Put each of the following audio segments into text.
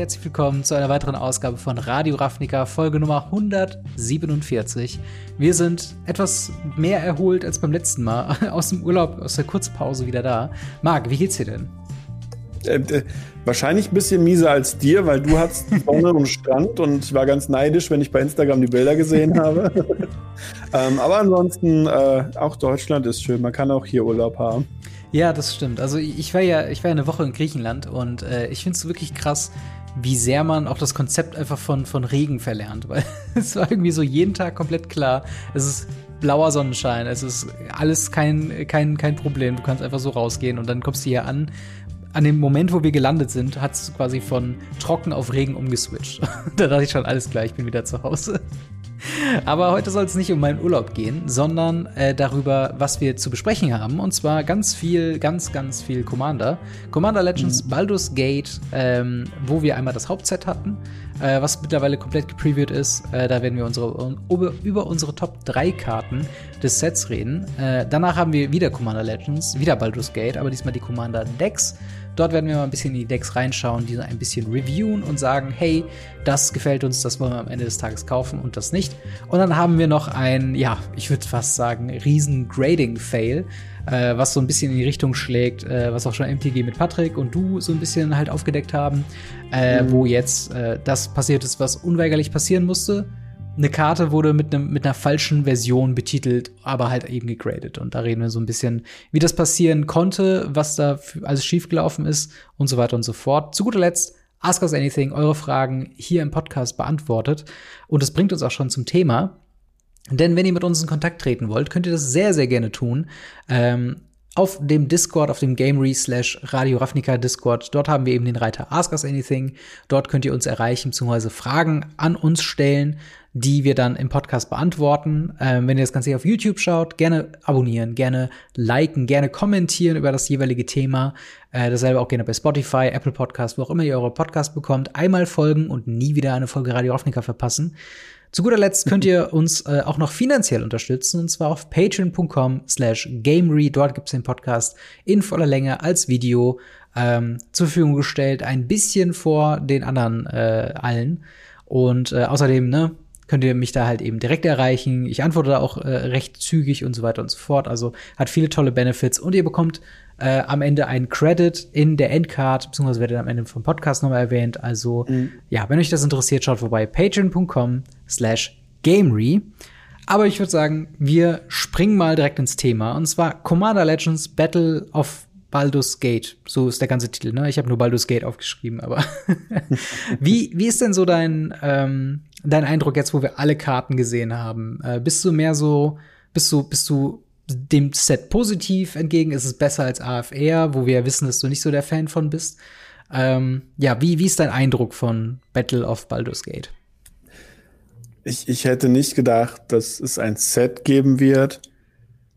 herzlich willkommen zu einer weiteren Ausgabe von Radio Ravnica, Folge Nummer 147. Wir sind etwas mehr erholt als beim letzten Mal, aus dem Urlaub, aus der Kurzpause wieder da. Marc, wie geht's dir denn? Äh, äh, wahrscheinlich ein bisschen mieser als dir, weil du hast Sonne und Strand und ich war ganz neidisch, wenn ich bei Instagram die Bilder gesehen habe. ähm, aber ansonsten, äh, auch Deutschland ist schön, man kann auch hier Urlaub haben. Ja, das stimmt. Also ich war ja, ich war ja eine Woche in Griechenland und äh, ich finde es wirklich krass, wie sehr man auch das Konzept einfach von, von Regen verlernt, weil es war irgendwie so jeden Tag komplett klar. Es ist blauer Sonnenschein, es ist alles kein, kein, kein Problem. Du kannst einfach so rausgehen und dann kommst du hier an. An dem Moment, wo wir gelandet sind, hat es quasi von trocken auf Regen umgeswitcht. da dachte ich schon, alles klar, ich bin wieder zu Hause. Aber heute soll es nicht um meinen Urlaub gehen, sondern äh, darüber, was wir zu besprechen haben. Und zwar ganz viel, ganz, ganz viel Commander. Commander Legends, mhm. Baldur's Gate, ähm, wo wir einmal das Hauptset hatten, äh, was mittlerweile komplett gepreviewt ist. Äh, da werden wir unsere, über, über unsere Top 3 Karten des Sets reden. Äh, danach haben wir wieder Commander Legends, wieder Baldur's Gate, aber diesmal die Commander Decks. Dort werden wir mal ein bisschen in die Decks reinschauen, diese ein bisschen reviewen und sagen, hey, das gefällt uns, das wollen wir am Ende des Tages kaufen und das nicht. Und dann haben wir noch ein, ja, ich würde fast sagen, riesen Grading-Fail, äh, was so ein bisschen in die Richtung schlägt, äh, was auch schon MTG mit Patrick und du so ein bisschen halt aufgedeckt haben, äh, mhm. wo jetzt äh, das passiert ist, was unweigerlich passieren musste eine Karte wurde mit, einem, mit einer falschen Version betitelt, aber halt eben gegradet. Und da reden wir so ein bisschen, wie das passieren konnte, was da alles schiefgelaufen ist und so weiter und so fort. Zu guter Letzt, Ask Us Anything, eure Fragen hier im Podcast beantwortet. Und das bringt uns auch schon zum Thema. Denn wenn ihr mit uns in Kontakt treten wollt, könnt ihr das sehr, sehr gerne tun. Ähm, auf dem Discord, auf dem Gamery slash Radio Ravnica Discord. Dort haben wir eben den Reiter Ask Us Anything. Dort könnt ihr uns erreichen, beziehungsweise Fragen an uns stellen die wir dann im Podcast beantworten. Ähm, wenn ihr das Ganze hier auf YouTube schaut, gerne abonnieren, gerne liken, gerne kommentieren über das jeweilige Thema. Äh, dasselbe auch gerne bei Spotify, Apple Podcast, wo auch immer ihr eure Podcast bekommt. Einmal folgen und nie wieder eine Folge Radio Ravnica verpassen. Zu guter Letzt könnt ihr uns äh, auch noch finanziell unterstützen, und zwar auf patreon.com slash gamery. Dort gibt's den Podcast in voller Länge als Video ähm, zur Verfügung gestellt, ein bisschen vor den anderen äh, allen. Und äh, außerdem, ne, könnt ihr mich da halt eben direkt erreichen. Ich antworte da auch äh, recht zügig und so weiter und so fort. Also hat viele tolle Benefits und ihr bekommt äh, am Ende einen Credit in der Endcard, beziehungsweise werdet am Ende vom Podcast nochmal erwähnt. Also mhm. ja, wenn euch das interessiert, schaut vorbei patreon.com slash gamery. Aber ich würde sagen, wir springen mal direkt ins Thema. Und zwar Commander Legends Battle of Baldur's Gate. So ist der ganze Titel, ne? Ich habe nur Baldur's Gate aufgeschrieben, aber wie, wie ist denn so dein, ähm, dein Eindruck jetzt, wo wir alle Karten gesehen haben? Äh, bist du mehr so, bist du, bist du dem Set positiv entgegen? Ist es besser als AFR, wo wir wissen, dass du nicht so der Fan von bist? Ähm, ja, wie, wie ist dein Eindruck von Battle of Baldur's Gate? Ich, ich hätte nicht gedacht, dass es ein Set geben wird,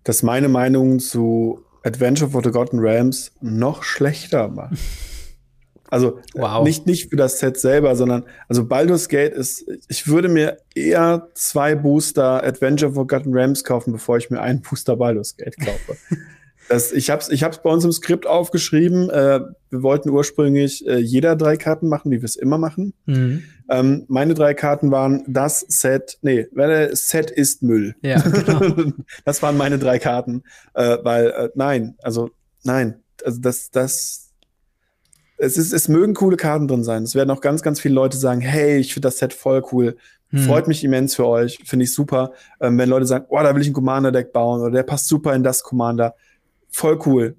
das meine Meinung zu Adventure for the Forgotten Rams noch schlechter macht. Also wow. nicht, nicht für das Set selber, sondern also Baldur's Gate ist, ich würde mir eher zwei Booster Adventure for Forgotten Rams kaufen, bevor ich mir einen Booster Baldur's Gate kaufe. Das, ich habe es ich hab's bei uns im Skript aufgeschrieben. Äh, wir wollten ursprünglich äh, jeder drei Karten machen, wie wir es immer machen. Mhm. Ähm, meine drei Karten waren das Set, nee, Set ist Müll. Ja, genau. das waren meine drei Karten. Äh, weil, äh, nein, also nein, also das, das, es ist, es mögen coole Karten drin sein. Es werden auch ganz, ganz viele Leute sagen, hey, ich finde das Set voll cool. Hm. Freut mich immens für euch, finde ich super. Ähm, wenn Leute sagen, oh, da will ich ein Commander-Deck bauen oder der passt super in das Commander voll cool.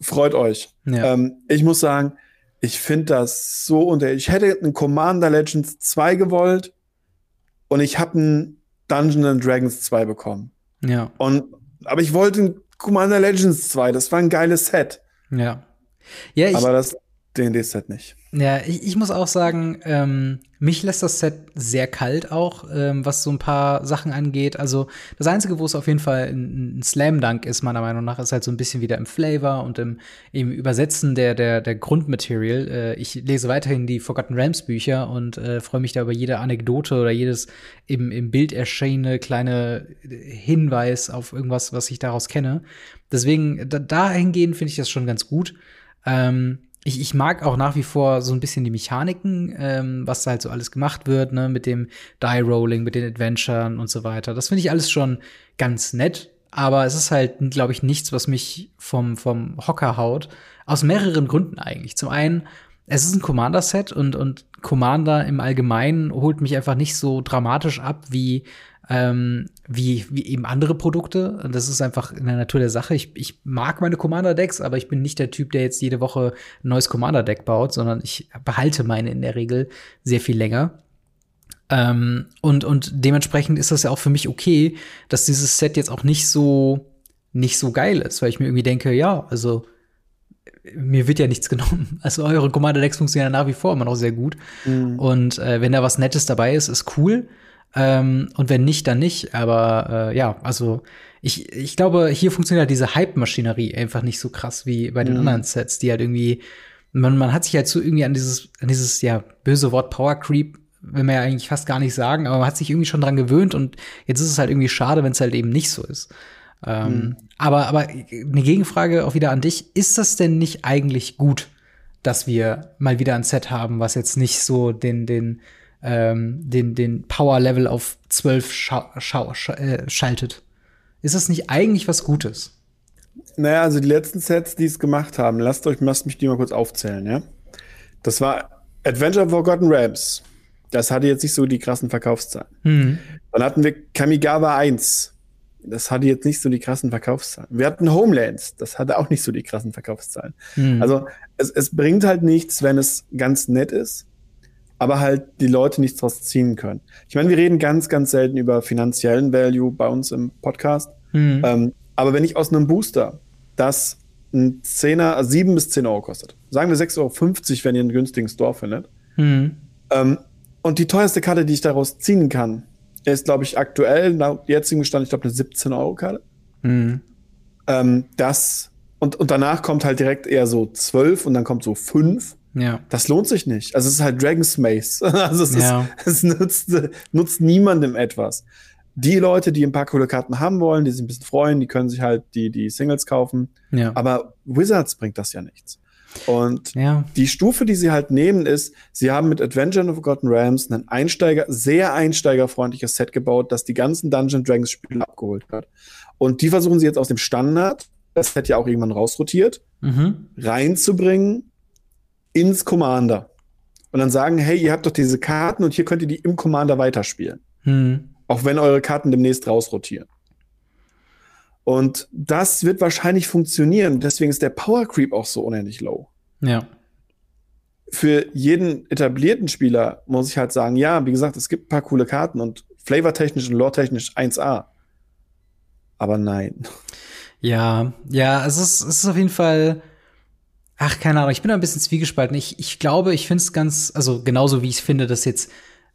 Freut euch. Ja. Ähm, ich muss sagen, ich finde das so unter. Ich hätte einen Commander Legends 2 gewollt und ich habe einen Dungeons and Dragons 2 bekommen. Ja. Und, aber ich wollte einen Commander Legends 2. Das war ein geiles Set. Ja. Ja, ich, aber das D&D-Set nicht. Ja, ich, ich muss auch sagen, ähm, mich lässt das Set sehr kalt auch, ähm, was so ein paar Sachen angeht. Also das Einzige, wo es auf jeden Fall ein, ein Slam-Dunk ist, meiner Meinung nach, ist halt so ein bisschen wieder im Flavor und im, im Übersetzen der, der, der Grundmaterial. Äh, ich lese weiterhin die Forgotten Realms Bücher und äh, freue mich da über jede Anekdote oder jedes im, im Bild erschienene kleine Hinweis auf irgendwas, was ich daraus kenne. Deswegen, da, dahingehend finde ich das schon ganz gut. Ähm, ich, ich mag auch nach wie vor so ein bisschen die Mechaniken, ähm, was da halt so alles gemacht wird, ne, mit dem Die-Rolling, mit den Adventuren und so weiter. Das finde ich alles schon ganz nett, aber es ist halt, glaube ich, nichts, was mich vom, vom Hocker haut. Aus mehreren Gründen eigentlich. Zum einen, es ist ein Commander-Set und, und Commander im Allgemeinen holt mich einfach nicht so dramatisch ab wie ähm, wie, wie eben andere Produkte. Das ist einfach in der Natur der Sache. Ich, ich mag meine Commander-Decks, aber ich bin nicht der Typ, der jetzt jede Woche ein neues Commander-Deck baut, sondern ich behalte meine in der Regel sehr viel länger. Ähm, und, und dementsprechend ist das ja auch für mich okay, dass dieses Set jetzt auch nicht so, nicht so geil ist, weil ich mir irgendwie denke, ja, also mir wird ja nichts genommen. Also eure Commander-Decks funktionieren ja nach wie vor immer noch sehr gut. Mhm. Und äh, wenn da was Nettes dabei ist, ist cool. Ähm, und wenn nicht, dann nicht. Aber äh, ja, also ich, ich glaube, hier funktioniert halt diese Hype-Maschinerie einfach nicht so krass wie bei den mhm. anderen Sets, die halt irgendwie, man, man hat sich halt so irgendwie an dieses, an dieses, ja, böse Wort Power Creep, will man ja eigentlich fast gar nicht sagen, aber man hat sich irgendwie schon dran gewöhnt und jetzt ist es halt irgendwie schade, wenn es halt eben nicht so ist. Ähm, mhm. aber, aber eine Gegenfrage auch wieder an dich. Ist das denn nicht eigentlich gut, dass wir mal wieder ein Set haben, was jetzt nicht so den, den, ähm, den, den Power-Level auf 12 scha scha sch äh, schaltet. Ist das nicht eigentlich was Gutes? Naja, also die letzten Sets, die es gemacht haben, lasst euch, lasst mich die mal kurz aufzählen, ja. Das war Adventure of Forgotten Realms. Das hatte jetzt nicht so die krassen Verkaufszahlen. Mhm. Dann hatten wir Kamigawa 1. Das hatte jetzt nicht so die krassen Verkaufszahlen. Wir hatten Homelands. Das hatte auch nicht so die krassen Verkaufszahlen. Mhm. Also es, es bringt halt nichts, wenn es ganz nett ist aber halt die Leute nichts draus ziehen können. Ich meine, wir reden ganz, ganz selten über finanziellen Value bei uns im Podcast. Mhm. Ähm, aber wenn ich aus einem Booster, das ein Zehner, also sieben bis zehn Euro kostet, sagen wir 6,50 Euro, wenn ihr einen günstigen Store findet, mhm. ähm, und die teuerste Karte, die ich daraus ziehen kann, ist, glaube ich, aktuell, nach jetzigem Stand, ich glaube, eine 17-Euro-Karte. Mhm. Ähm, das, und, und danach kommt halt direkt eher so 12 und dann kommt so 5. Ja. Das lohnt sich nicht. Also es ist halt Dragon's Maze. Also es, ja. ist, es nutzt, nutzt niemandem etwas. Die Leute, die ein paar coole Karten haben wollen, die sich ein bisschen freuen, die können sich halt die, die Singles kaufen. Ja. Aber Wizards bringt das ja nichts. Und ja. die Stufe, die sie halt nehmen, ist, sie haben mit Adventure of Forgotten Realms ein Einsteiger, sehr einsteigerfreundliches Set gebaut, das die ganzen Dungeon Dragons Spiele abgeholt hat. Und die versuchen sie jetzt aus dem Standard, das Set ja auch irgendwann rausrotiert, mhm. reinzubringen ins Commander. Und dann sagen, hey, ihr habt doch diese Karten und hier könnt ihr die im Commander weiterspielen. Hm. Auch wenn eure Karten demnächst rausrotieren. Und das wird wahrscheinlich funktionieren. Deswegen ist der Power Creep auch so unendlich low. Ja. Für jeden etablierten Spieler muss ich halt sagen, ja, wie gesagt, es gibt ein paar coole Karten und flavortechnisch und lore-technisch 1A. Aber nein. Ja, ja, es ist, es ist auf jeden Fall Ach, keine Ahnung, ich bin da ein bisschen zwiegespalten. Ich, ich glaube, ich finde es ganz, also genauso wie ich finde, dass jetzt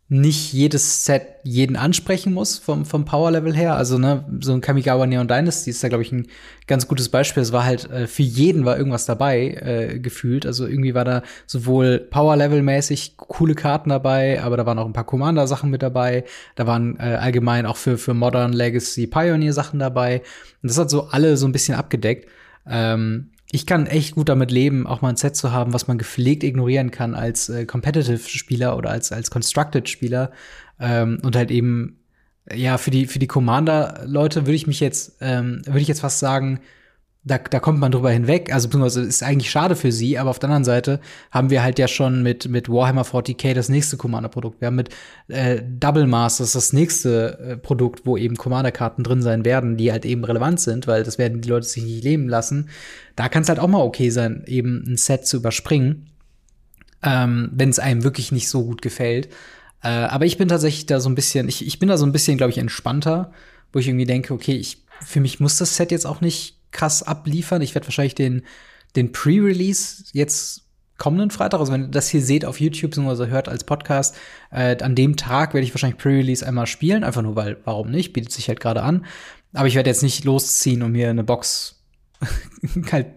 nicht jedes Set jeden ansprechen muss vom, vom Power-Level her. Also, ne, so ein Kamigawa Neon Dynasty ist da, glaube ich, ein ganz gutes Beispiel. Es war halt, äh, für jeden war irgendwas dabei, äh, gefühlt. Also irgendwie war da sowohl Power-Level-mäßig coole Karten dabei, aber da waren auch ein paar Commander-Sachen mit dabei. Da waren äh, allgemein auch für, für Modern Legacy Pioneer-Sachen dabei. Und das hat so alle so ein bisschen abgedeckt. Ähm, ich kann echt gut damit leben, auch mal ein Set zu haben, was man gepflegt ignorieren kann als äh, Competitive-Spieler oder als, als Constructed-Spieler. Ähm, und halt eben, ja, für die, für die Commander-Leute würde ich mich jetzt, ähm, würde ich jetzt fast sagen, da, da kommt man drüber hinweg. Also beziehungsweise ist eigentlich schade für sie, aber auf der anderen Seite haben wir halt ja schon mit, mit Warhammer 40k das nächste Commander-Produkt. Wir haben mit äh, Double Masters das nächste äh, Produkt, wo eben Commander-Karten drin sein werden, die halt eben relevant sind, weil das werden die Leute sich nicht leben lassen. Da kann es halt auch mal okay sein, eben ein Set zu überspringen, ähm, wenn es einem wirklich nicht so gut gefällt. Äh, aber ich bin tatsächlich da so ein bisschen, ich, ich bin da so ein bisschen, glaube ich, entspannter, wo ich irgendwie denke, okay, ich, für mich muss das Set jetzt auch nicht krass abliefern. Ich werde wahrscheinlich den, den Pre-Release jetzt kommenden Freitag, also wenn ihr das hier seht auf YouTube, beziehungsweise hört als Podcast, äh, an dem Tag werde ich wahrscheinlich Pre-Release einmal spielen, einfach nur weil, warum nicht, bietet sich halt gerade an. Aber ich werde jetzt nicht losziehen und mir eine Box halt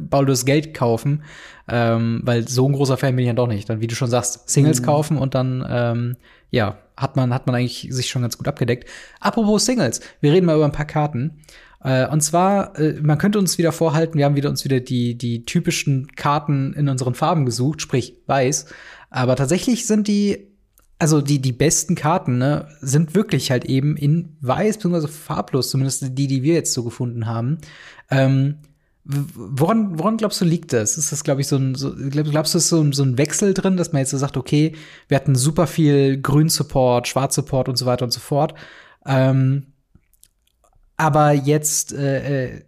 Baldur's Geld kaufen, ähm, weil so ein großer Fan bin ich ja doch nicht. Dann, wie du schon sagst, Singles mhm. kaufen und dann, ähm, ja, hat man, hat man eigentlich sich schon ganz gut abgedeckt. Apropos Singles, wir reden mal über ein paar Karten. Äh, und zwar, äh, man könnte uns wieder vorhalten, wir haben wieder uns wieder die, die typischen Karten in unseren Farben gesucht, sprich weiß. Aber tatsächlich sind die also die, die besten Karten, ne, sind wirklich halt eben in weiß, beziehungsweise farblos, zumindest die, die wir jetzt so gefunden haben. Ähm, woran, woran glaubst du, liegt das? Ist das, glaube ich, so ein, so, glaubst du, ist so, so ein Wechsel drin, dass man jetzt so sagt, okay, wir hatten super viel Grün-Support, Schwarz-Support und so weiter und so fort. Ähm, aber jetzt, äh, äh,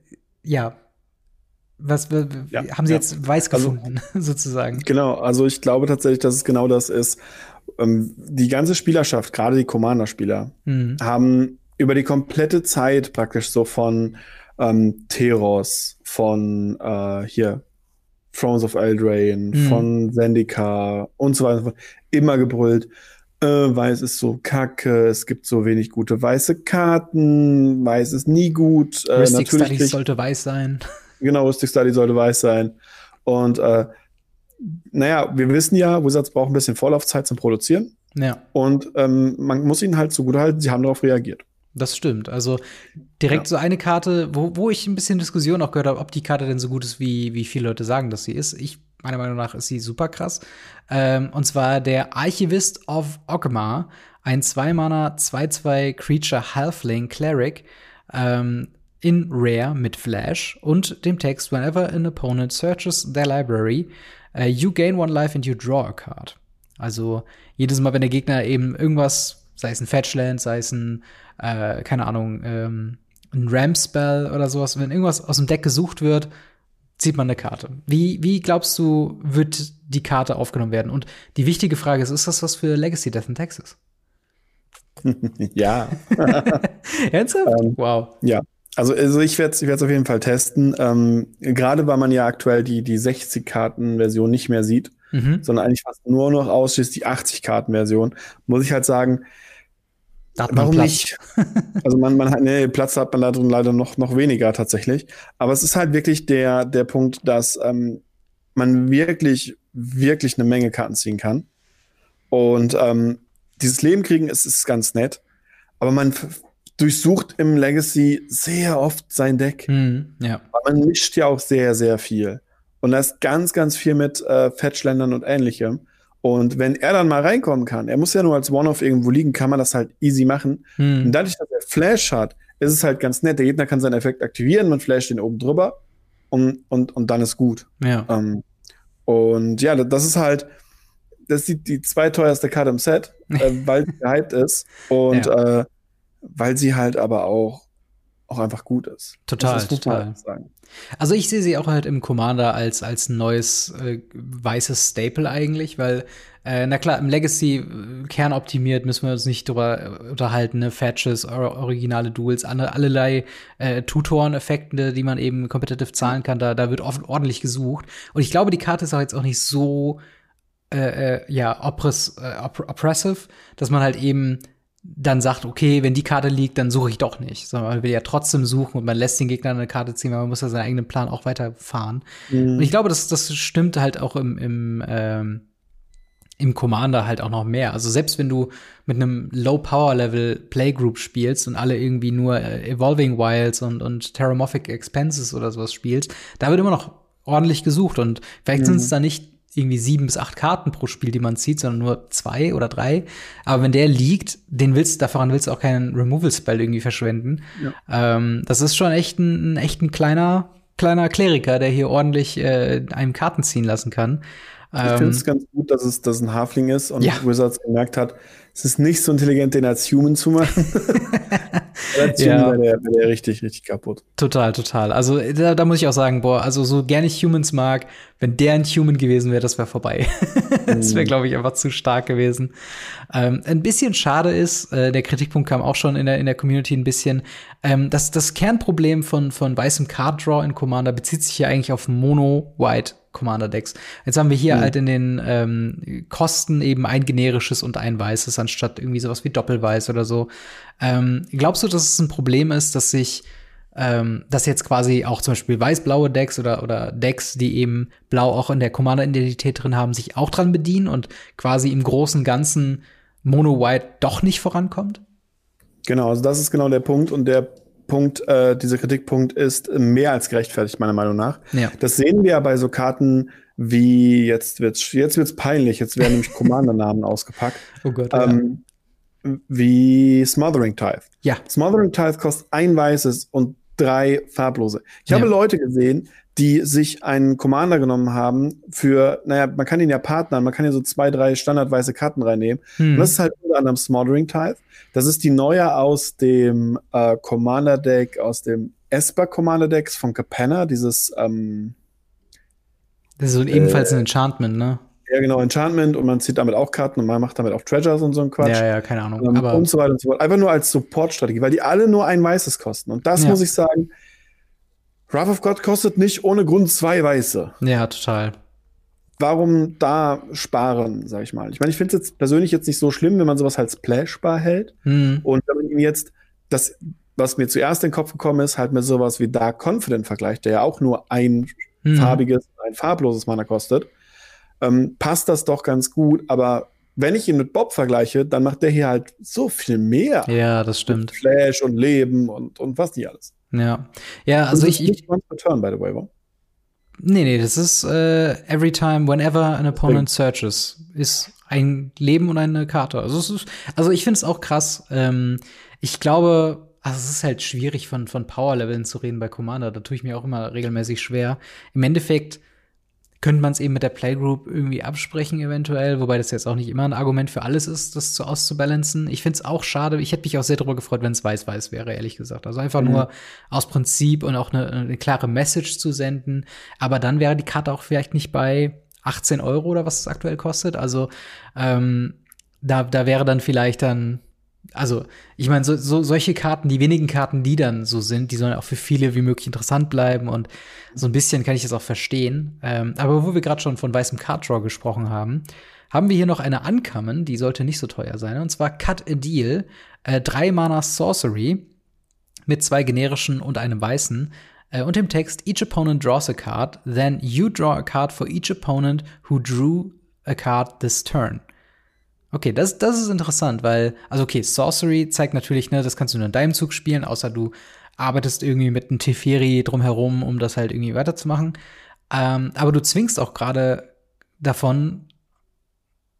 ja, was ja, haben sie ja. jetzt weiß also gefunden, also, sozusagen? Genau, also ich glaube tatsächlich, dass es genau das ist. Ähm, die ganze Spielerschaft, gerade die Commander-Spieler, mhm. haben über die komplette Zeit praktisch so von ähm, Teros, von äh, hier Thrones of Eldraine, mhm. von Zendikar und so weiter immer gebrüllt. Äh, Weiß ist so kacke, es gibt so wenig gute weiße Karten, Weiß ist nie gut. Äh, Mystic natürlich Study sollte weiß sein. Genau, Mystic Study sollte weiß sein. Und äh, naja, wir wissen ja, Wizards brauchen ein bisschen Vorlaufzeit zum Produzieren. Ja. Und ähm, man muss ihnen halt zugute halten, sie haben darauf reagiert. Das stimmt. Also direkt ja. so eine Karte, wo, wo ich ein bisschen Diskussion auch gehört habe, ob die Karte denn so gut ist, wie, wie viele Leute sagen, dass sie ist. Ich, meiner Meinung nach, ist sie super krass. Ähm, und zwar der Archivist of Ogma, ein 2-Mana 2-2 Creature Halfling Cleric. Ähm, in Rare mit Flash und dem Text Whenever an opponent searches their library, Uh, you gain one life and you draw a card. Also jedes Mal, wenn der Gegner eben irgendwas, sei es ein Fetchland, sei es ein, äh, keine Ahnung, ähm, ein Ramp-Spell oder sowas, wenn irgendwas aus dem Deck gesucht wird, zieht man eine Karte. Wie, wie glaubst du, wird die Karte aufgenommen werden? Und die wichtige Frage ist, ist das was für Legacy Death in Texas? ja. Ernsthaft? Ähm, wow. Ja, also, also ich werde es ich auf jeden Fall testen. Ähm, Gerade weil man ja aktuell die, die 60-Karten-Version nicht mehr sieht, mhm. sondern eigentlich fast nur noch ausschließt die 80-Karten-Version, muss ich halt sagen, warum nicht? also man, man hat, nee, Platz hat man da drin leider noch, noch weniger tatsächlich. Aber es ist halt wirklich der, der Punkt, dass ähm, man wirklich, wirklich eine Menge Karten ziehen kann. Und ähm, dieses Leben kriegen ist, ist ganz nett. Aber man durchsucht im Legacy sehr oft sein Deck. Mhm, ja. Aber man mischt ja auch sehr, sehr viel. Und da ist ganz, ganz viel mit äh, Fetchländern und ähnlichem. Und wenn er dann mal reinkommen kann, er muss ja nur als One-Off irgendwo liegen, kann man das halt easy machen. Mhm. Und dadurch, dass er Flash hat, ist es halt ganz nett. Der Gegner kann seinen Effekt aktivieren, man flasht ihn oben drüber und, und, und dann ist gut. Ja. Ähm, und ja, das ist halt, das ist die, die zweiteuerste Karte im Set, äh, weil sie gehypt ist. Und ja. äh, weil sie halt aber auch, auch einfach gut ist. Total, ist total. Also ich sehe sie auch halt im Commander als, als neues äh, weißes Staple eigentlich, weil, äh, na klar, im Legacy äh, kernoptimiert müssen wir uns nicht drüber äh, unterhalten, ne? Fetches, or originale Duels, andere, allerlei äh, Tutoren-Effekte, die man eben competitive zahlen kann, da, da wird oft ordentlich gesucht. Und ich glaube, die Karte ist auch jetzt auch nicht so äh, äh, ja, oppress, äh, oppressive, dass man halt eben dann sagt, okay, wenn die Karte liegt, dann suche ich doch nicht. Sondern man will ja trotzdem suchen und man lässt den Gegner eine Karte ziehen, weil man muss ja seinen eigenen Plan auch weiterfahren. Mhm. Und ich glaube, das, das stimmt halt auch im, im, ähm, im Commander halt auch noch mehr. Also selbst wenn du mit einem Low-Power-Level Playgroup spielst und alle irgendwie nur äh, Evolving Wilds und, und Terramorphic Expenses oder sowas spielst, da wird immer noch ordentlich gesucht und vielleicht mhm. sind es da nicht irgendwie sieben bis acht Karten pro Spiel, die man zieht, sondern nur zwei oder drei. Aber wenn der liegt, den willst, daran willst du auch keinen Removal-Spell irgendwie verschwenden. Ja. Ähm, das ist schon echt ein, echt ein kleiner, kleiner Kleriker, der hier ordentlich äh, einem Karten ziehen lassen kann. Ich finde es ähm, ganz gut, dass es, dass ein Halfling ist und ja. Wizards gemerkt hat, es ist nicht so intelligent, den als Human zu machen. als ja. Human wäre der, wär richtig, richtig kaputt. Total, total. Also da, da, muss ich auch sagen, boah, also so gerne ich Humans mag, wenn der ein Human gewesen wäre, das wäre vorbei. das wäre, mhm. glaube ich, einfach zu stark gewesen. Ähm, ein bisschen schade ist, äh, der Kritikpunkt kam auch schon in der, in der Community ein bisschen, ähm, dass das Kernproblem von, von weißem Card Draw in Commander bezieht sich ja eigentlich auf Mono-White Commander-Decks. Jetzt haben wir hier mhm. halt in den ähm, Kosten eben ein generisches und ein weißes, anstatt irgendwie sowas wie Doppelweiß oder so. Ähm, glaubst du, dass es ein Problem ist, dass sich ähm, dass jetzt quasi auch zum Beispiel weiß-blaue Decks oder, oder Decks, die eben blau auch in der Commander-Identität drin haben, sich auch dran bedienen und quasi im großen Ganzen Mono-White doch nicht vorankommt? Genau, also das ist genau der Punkt und der Punkt, äh, dieser Kritikpunkt ist mehr als gerechtfertigt, meiner Meinung nach. Ja. Das sehen wir ja bei so Karten wie, jetzt wird's, jetzt wird's peinlich, jetzt werden nämlich Commander-Namen ausgepackt. Oh Gott. Ähm, wie Smothering Tithe. ja. Smothering Tithe kostet ein weißes und drei farblose. Ich Ja. habe Leute gesehen, die sich einen Commander genommen haben für, naja, man kann ihn ja partnern, man kann ja so zwei, drei standardweiße Karten reinnehmen. Hm. Und das ist halt unter anderem Smothering Tithe. Das ist die neue aus dem äh, Commander Deck, aus dem Esper Commander Decks von Capenna, dieses, ähm, das ist so ebenfalls ein Enchantment, ne? ja genau, Enchantment und man zieht damit auch Karten und man macht damit auch Treasures und so ein Quatsch. Ja, ja, keine Ahnung. Ähm, Aber und so weiter und so fort. Einfach nur als Support-Strategie, weil die alle nur ein weißes kosten. Und das Ja. muss ich sagen, Wrath of God kostet nicht ohne Grund zwei weiße. ja, total. Warum da sparen, sag ich mal? Ich meine, ich finde es jetzt persönlich jetzt nicht so schlimm, wenn man sowas halt splashbar hält. Hm. Und wenn man ihm jetzt das, was mir zuerst in den Kopf gekommen ist, halt mit sowas wie Dark Confident vergleicht, der ja auch nur ein Hm. farbiges, ein farbloses Mana kostet, ähm, passt das doch ganz gut. Aber wenn ich ihn mit Bob vergleiche, dann macht der hier halt so viel mehr. Ja, das stimmt. Flash und Leben und, und was nicht alles. Ja. Ja, also ich nicht once per turn, by the way, wa? Nee, nee, das ist äh, every time, whenever an opponent searches, ist ein Leben und eine Karte. Also, es ist, also ich finde es auch krass. Ähm, ich glaube, also es ist halt schwierig von, von Power-Leveln zu reden bei Commander. Da tue ich mir auch immer regelmäßig schwer. Im Endeffekt könnte man es eben mit der Playgroup irgendwie absprechen, eventuell, wobei das jetzt auch nicht immer ein Argument für alles ist, das zu auszubalancen. Ich finde es auch schade. Ich hätte mich auch sehr darüber gefreut, wenn es weiß-weiß wäre, ehrlich gesagt. Also einfach Mhm. nur aus Prinzip und auch eine, eine klare Message zu senden. Aber dann wäre die Karte auch vielleicht nicht bei 18 Euro oder was es aktuell kostet. Also ähm, da, da wäre dann vielleicht dann also, ich meine, so, so, solche Karten, die wenigen Karten, die dann so sind, die sollen auch für viele wie möglich interessant bleiben und so ein bisschen kann ich das auch verstehen. Ähm, aber wo wir gerade schon von weißem Card Draw gesprochen haben, haben wir hier noch eine Uncommon, die sollte nicht so teuer sein, und zwar Cut a Deal, äh, drei Mana Sorcery mit zwei generischen und einem weißen. Äh, und dem Text, each opponent draws a card, then you draw a card for each opponent who drew a card this turn. Okay, das, das ist interessant, weil, also okay, Sorcery zeigt natürlich, ne, das kannst du nur in deinem Zug spielen, außer du arbeitest irgendwie mit einem Teferi drumherum, um das halt irgendwie weiterzumachen. Ähm, aber du zwingst auch gerade davon,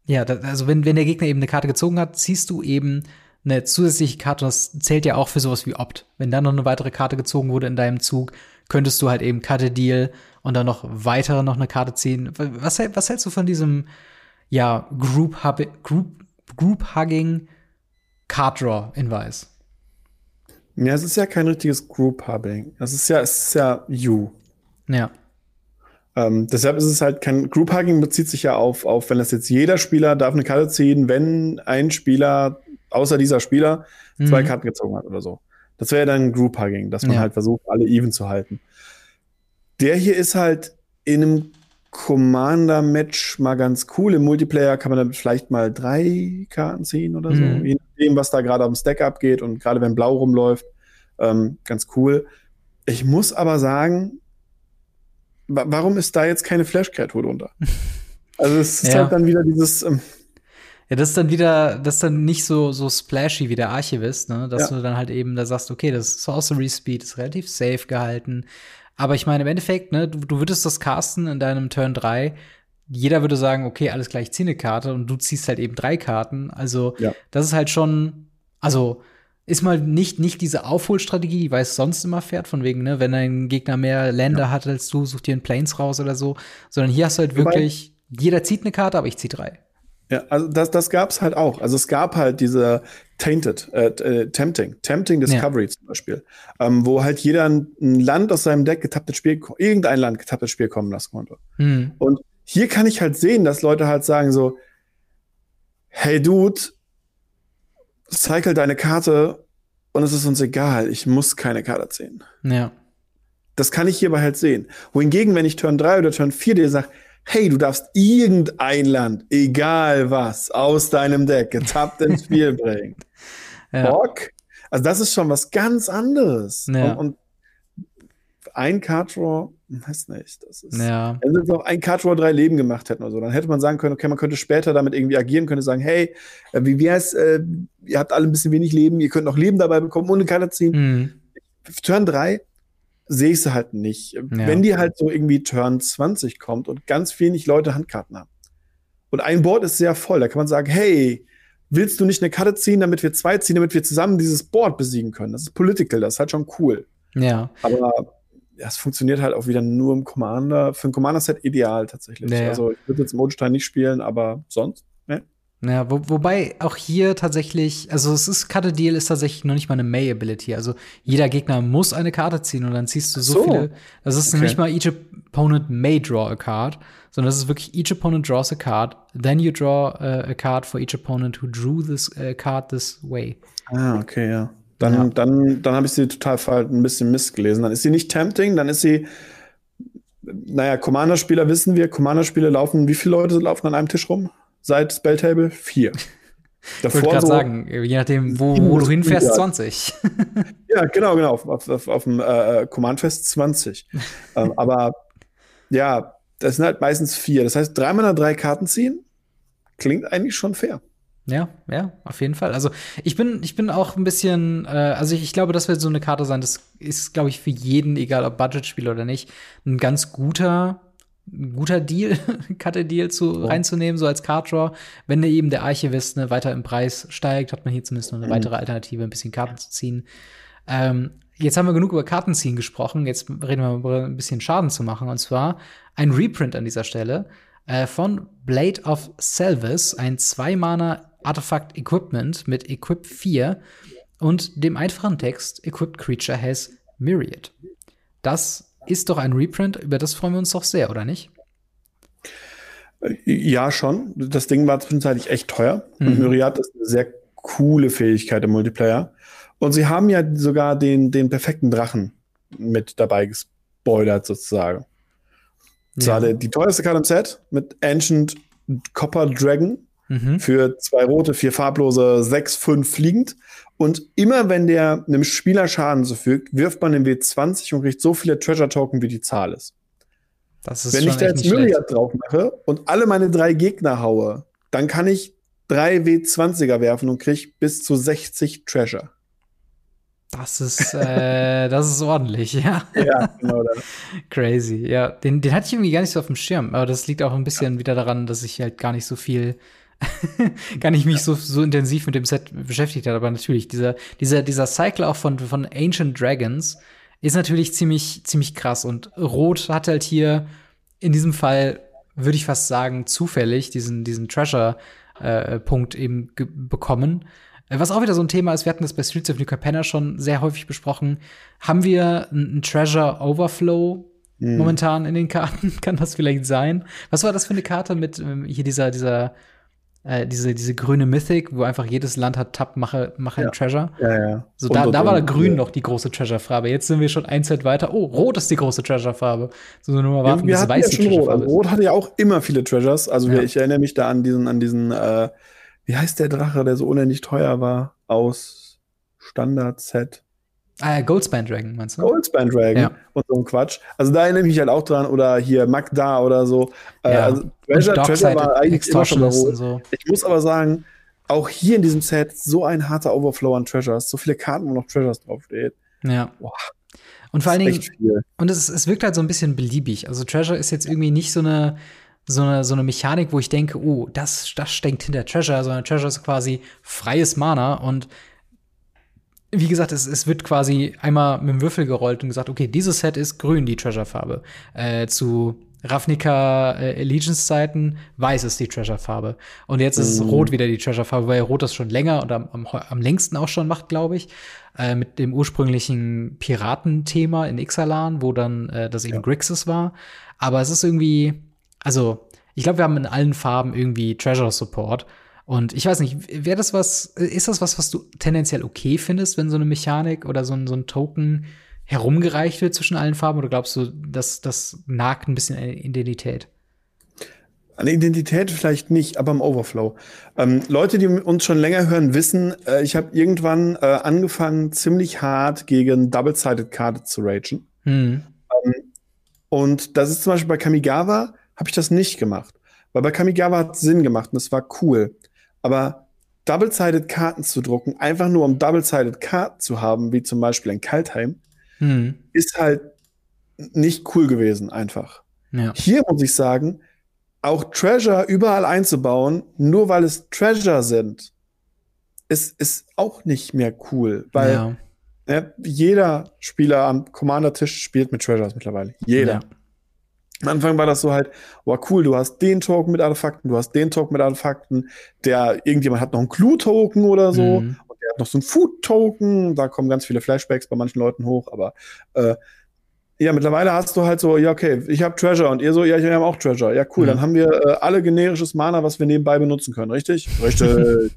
ja, da, also wenn, wenn der Gegner eben eine Karte gezogen hat, ziehst du eben eine zusätzliche Karte, und das zählt ja auch für sowas wie Opt. Wenn dann noch eine weitere Karte gezogen wurde in deinem Zug, könntest du halt eben Karte Deal und dann noch weitere noch eine Karte ziehen. Was, was hältst du von diesem ja, Group, Hub Group, Group Hugging Card Draw in Weiß. Ja, es ist ja kein richtiges Group Hubbing. Es ist ja, es ist ja You. Ja. Ähm, deshalb ist es halt kein Group Hugging bezieht sich ja auf, auf, wenn das jetzt jeder Spieler darf eine Karte ziehen, wenn ein Spieler, außer dieser Spieler, zwei Mhm. Karten gezogen hat oder so. Das wäre ja dann Group Hugging, dass man Ja. halt versucht, alle even zu halten. Der hier ist halt in einem Commander-Match mal ganz cool. Im Multiplayer kann man dann vielleicht mal drei Karten ziehen oder so. Mhm. Je nachdem, was da gerade am Stack abgeht und gerade wenn Blau rumläuft. Ähm, ganz cool. Ich muss aber sagen, wa warum ist da jetzt keine Flash-Kreatur drunter? Also es ist Ja. halt dann wieder dieses, ähm, Ja, das ist dann wieder, das ist dann nicht so, so splashy wie der Archivist, ne? Dass Ja. du dann halt eben da sagst, okay, das Sorcery Speed ist relativ safe gehalten. Aber ich meine, im Endeffekt, ne, du, du würdest das casten in deinem Turn 3. Jeder würde sagen, okay, alles gleich, ich zieh eine Karte und du ziehst halt eben drei Karten. Also, Ja. das ist halt schon, also, ist mal nicht, nicht diese Aufholstrategie, die weiß sonst immer fährt, von wegen, ne, wenn ein Gegner mehr Länder hat als du, such dir einen Planes raus oder so. Sondern hier hast du halt wirklich, jeder zieht eine Karte, aber ich zieh drei. Ja, also das, das gab's halt auch. Also es gab halt diese Tainted, äh, äh, Tempting, Tempting Discovery zum Beispiel, ähm, wo halt jeder ein, ein Land aus seinem Deck getapptes Spiel, irgendein Land getapptes Spiel kommen lassen konnte. Hm. Und hier kann ich halt sehen, dass Leute halt sagen so, hey Dude, cycle deine Karte und es ist uns egal, ich muss keine Karte ziehen. Ja. Das kann ich hierbei halt sehen. Wohingegen, wenn ich Turn 3 oder Turn 4 dir sage, hey, du darfst irgendein Land, egal was, aus deinem Deck getappt ins Spiel bringen. Ja. Bock? Also das ist schon was ganz anderes. Ja. Und, und ein Card Draw, weiß nicht, das ist. Ja. Wenn jetzt noch ein Card Draw drei Leben gemacht hätten oder so, dann hätte man sagen können, okay, man könnte später damit irgendwie agieren, könnte sagen, hey, äh, wie wär's, äh, ihr habt alle ein bisschen wenig Leben, ihr könnt noch Leben dabei bekommen, ohne Karte ziehen. Hm. Turn 3 sehe ich sie halt nicht. Ja. Wenn die halt so irgendwie Turn 20 kommt und ganz wenig Leute Handkarten haben. Und ein Board ist sehr voll, da kann man sagen, hey, willst du nicht eine Karte ziehen, damit wir zwei ziehen, damit wir zusammen dieses Board besiegen können? Das ist political, das ist halt schon cool. Ja. Aber ja, es funktioniert halt auch wieder nur im Commander. Für ein Commander-Set ideal tatsächlich. Ja. Also ich würde jetzt im Odenstein nicht spielen, aber sonst? Ja, wo, wobei auch hier tatsächlich, also es ist, Karte Deal ist tatsächlich noch nicht mal eine May-Ability. Also jeder Gegner muss eine Karte ziehen und dann ziehst du so, So. viele. Das ist Okay. nicht mal each opponent may draw a card, sondern das ist wirklich each opponent draws a card, then you draw uh, a card for each opponent who drew this uh, card this way. Ah, okay, ja. Dann, Ja. dann, dann habe ich sie total falsch ein bisschen missgelesen. Dann ist sie nicht tempting, dann ist sie, naja, Commander-Spieler wissen wir, Commander-Spieler laufen, wie viele Leute laufen an einem Tisch rum? Seit Spelltable? Vier. Ich wollte gerade sagen, je nachdem, wo, wo du hinfährst, 20. Ja, genau, genau, auf, auf, auf, auf dem äh, Command-Fest 20. ähm, aber ja, das sind halt meistens vier. Das heißt, dreimal drei Karten ziehen, klingt eigentlich schon fair. Ja, ja, auf jeden Fall. Also ich bin, ich bin auch ein bisschen, äh, also ich, ich glaube, das wird so eine Karte sein, das ist, glaube ich, für jeden, egal ob Budgetspiel oder nicht, ein ganz guter, ein guter Deal, Karte-Deal zu Ja. reinzunehmen, so als Card Draw. Wenn der eben der Archivist ne, weiter im Preis steigt, hat man hier zumindest noch eine Mhm. weitere Alternative, ein bisschen Karten zu ziehen. Ähm, jetzt haben wir genug über Kartenziehen gesprochen. Jetzt reden wir über ein bisschen Schaden zu machen. Und zwar ein Reprint an dieser Stelle äh, von Blade of Selvis, ein Zwei-Mana Artifact Equipment mit Equip 4 und dem einfachen Text Equipped Creature has Myriad. Das ist doch ein Reprint, über das freuen wir uns doch sehr, oder nicht? Äh, Ja, schon. Das Ding war zwischenzeitlich echt teuer. Und Mhm. Myriad ist eine sehr coole Fähigkeit im Multiplayer. Und sie haben ja sogar den, den perfekten Drachen mit dabei gespoilert, sozusagen. Das war der- die teuerste Karte im Set mit Ancient Copper Dragon Mhm. für zwei rote, vier farblose, sechs, fünf fliegend. Und immer wenn der einem Spieler Schaden zufügt, wirft man den W20 und kriegt so viele Treasure Token, wie die Zahl ist. Das ist Wenn ich da jetzt. Myriad drauf mache und alle meine drei Gegner haue, dann kann ich drei W20er werfen und krieg bis zu 60 Treasure. Das ist, äh, das ist ordentlich, ja. Ja, genau. Crazy, ja. Den, den hatte ich irgendwie gar nicht so auf dem Schirm, aber das liegt auch ein bisschen wieder daran, dass ich halt gar nicht so viel, gar nicht mich so, so intensiv mit dem Set beschäftigt habe. Aber natürlich, dieser, dieser, dieser Cycle auch von, von Ancient Dragons ist natürlich ziemlich, ziemlich krass. Und Rot hat halt hier in diesem Fall, würde ich fast sagen, zufällig diesen, diesen Treasure-Punkt eben ge- bekommen. Äh, Was auch wieder so ein Thema ist, wir hatten das bei Streets of New Capenna schon sehr häufig besprochen. Haben wir einen Treasure Overflow Mhm. momentan in den Karten? Kann das vielleicht sein? Was war das für eine Karte mit ähm, hier dieser, dieser, äh, diese, diese grüne Mythic, wo einfach jedes Land hat Tab, mache, mache ein Ja. Treasure? Ja, ja. So, Und- da, und- da war und- grün ja. noch die große Treasure-Farbe. Jetzt sind wir schon ein Set weiter. Oh, rot ist die große Treasure-Farbe. So nur mal warten, bis weiß ja die schon Rot. Also Treasure-Farbe. Rot hatte ja auch immer viele Treasures. Also Ja. ich erinnere mich da an diesen, an diesen, äh, wie heißt der Drache, der so unendlich teuer war aus Standard-Set? Ah, Goldspan Dragon, meinst du? Goldspan Dragon Ja. und so ein Quatsch. Also da erinnere ich mich halt auch dran. Oder hier Magda oder so. Äh, Ja. also Treasure, Treasure war eigentlich immer schon so. Ich muss aber sagen, auch hier in diesem Set so ein harter Overflow an Treasures. So viele Karten, wo noch Treasures draufsteht. Ja. Boah. Und vor allen Dingen. Und es, es wirkt halt so ein bisschen beliebig. Also Treasure ist jetzt irgendwie nicht so eine, so eine, so eine Mechanik, wo ich denke, oh, das, das steckt hinter Treasure, sondern Treasure ist quasi freies Mana und wie gesagt, es, es wird quasi einmal mit dem Würfel gerollt und gesagt, okay, dieses Set ist grün, die Treasure-Farbe. Äh, zu Ravnica äh, Allegiance-Zeiten weiß ist die Treasure-Farbe. Und jetzt ist es Mhm. rot wieder die Treasure-Farbe, weil rot das schon länger und am, am, am längsten auch schon macht, glaube ich. Äh, mit dem ursprünglichen Piratenthema in Ixalan, wo dann äh, das eben Ja. Grixis war. Aber es ist irgendwie, also, ich glaube, wir haben in allen Farben irgendwie Treasure-Support. Und ich weiß nicht, wäre das was, ist das was, was du tendenziell okay findest, wenn so eine Mechanik oder so ein, so ein Token herumgereicht wird zwischen allen Farben? Oder glaubst du, dass das nagt ein bisschen an Identität? An Identität vielleicht nicht, aber im Overflow. Ähm, Leute, die uns schon länger hören, wissen, äh, ich habe irgendwann äh, angefangen, ziemlich hart gegen Double-Sided-Karte zu ragen. Hm. Und das ist zum Beispiel bei Kamigawa, habe ich das nicht gemacht. Weil bei Kamigawa hat es Sinn gemacht und es war cool. Aber Double-Sided Karten zu drucken, einfach nur um Double-Sided Karten zu haben, wie zum Beispiel in Kaltheim, mhm. ist halt nicht cool gewesen, einfach. Ja. Hier muss ich sagen, auch Treasure überall einzubauen, nur weil es Treasure sind, ist, ist auch nicht mehr cool, weil ja. ne, jeder Spieler am Commander-Tisch spielt mit Treasures mittlerweile. Jeder. Ja. Am Anfang war das so halt, wow, cool, du hast den Token mit Artefakten, du hast den Token mit Artefakten, der, irgendjemand hat noch einen Clue-Token oder so, mhm. und der hat noch so einen Food-Token, da kommen ganz viele Flashbacks bei manchen Leuten hoch, aber äh, ja, mittlerweile hast du halt so, ja, okay, ich habe Treasure und ihr so, ja, ich habe auch Treasure. Ja, cool, mhm. dann haben wir äh, alle generisches Mana, was wir nebenbei benutzen können, richtig? Richtig.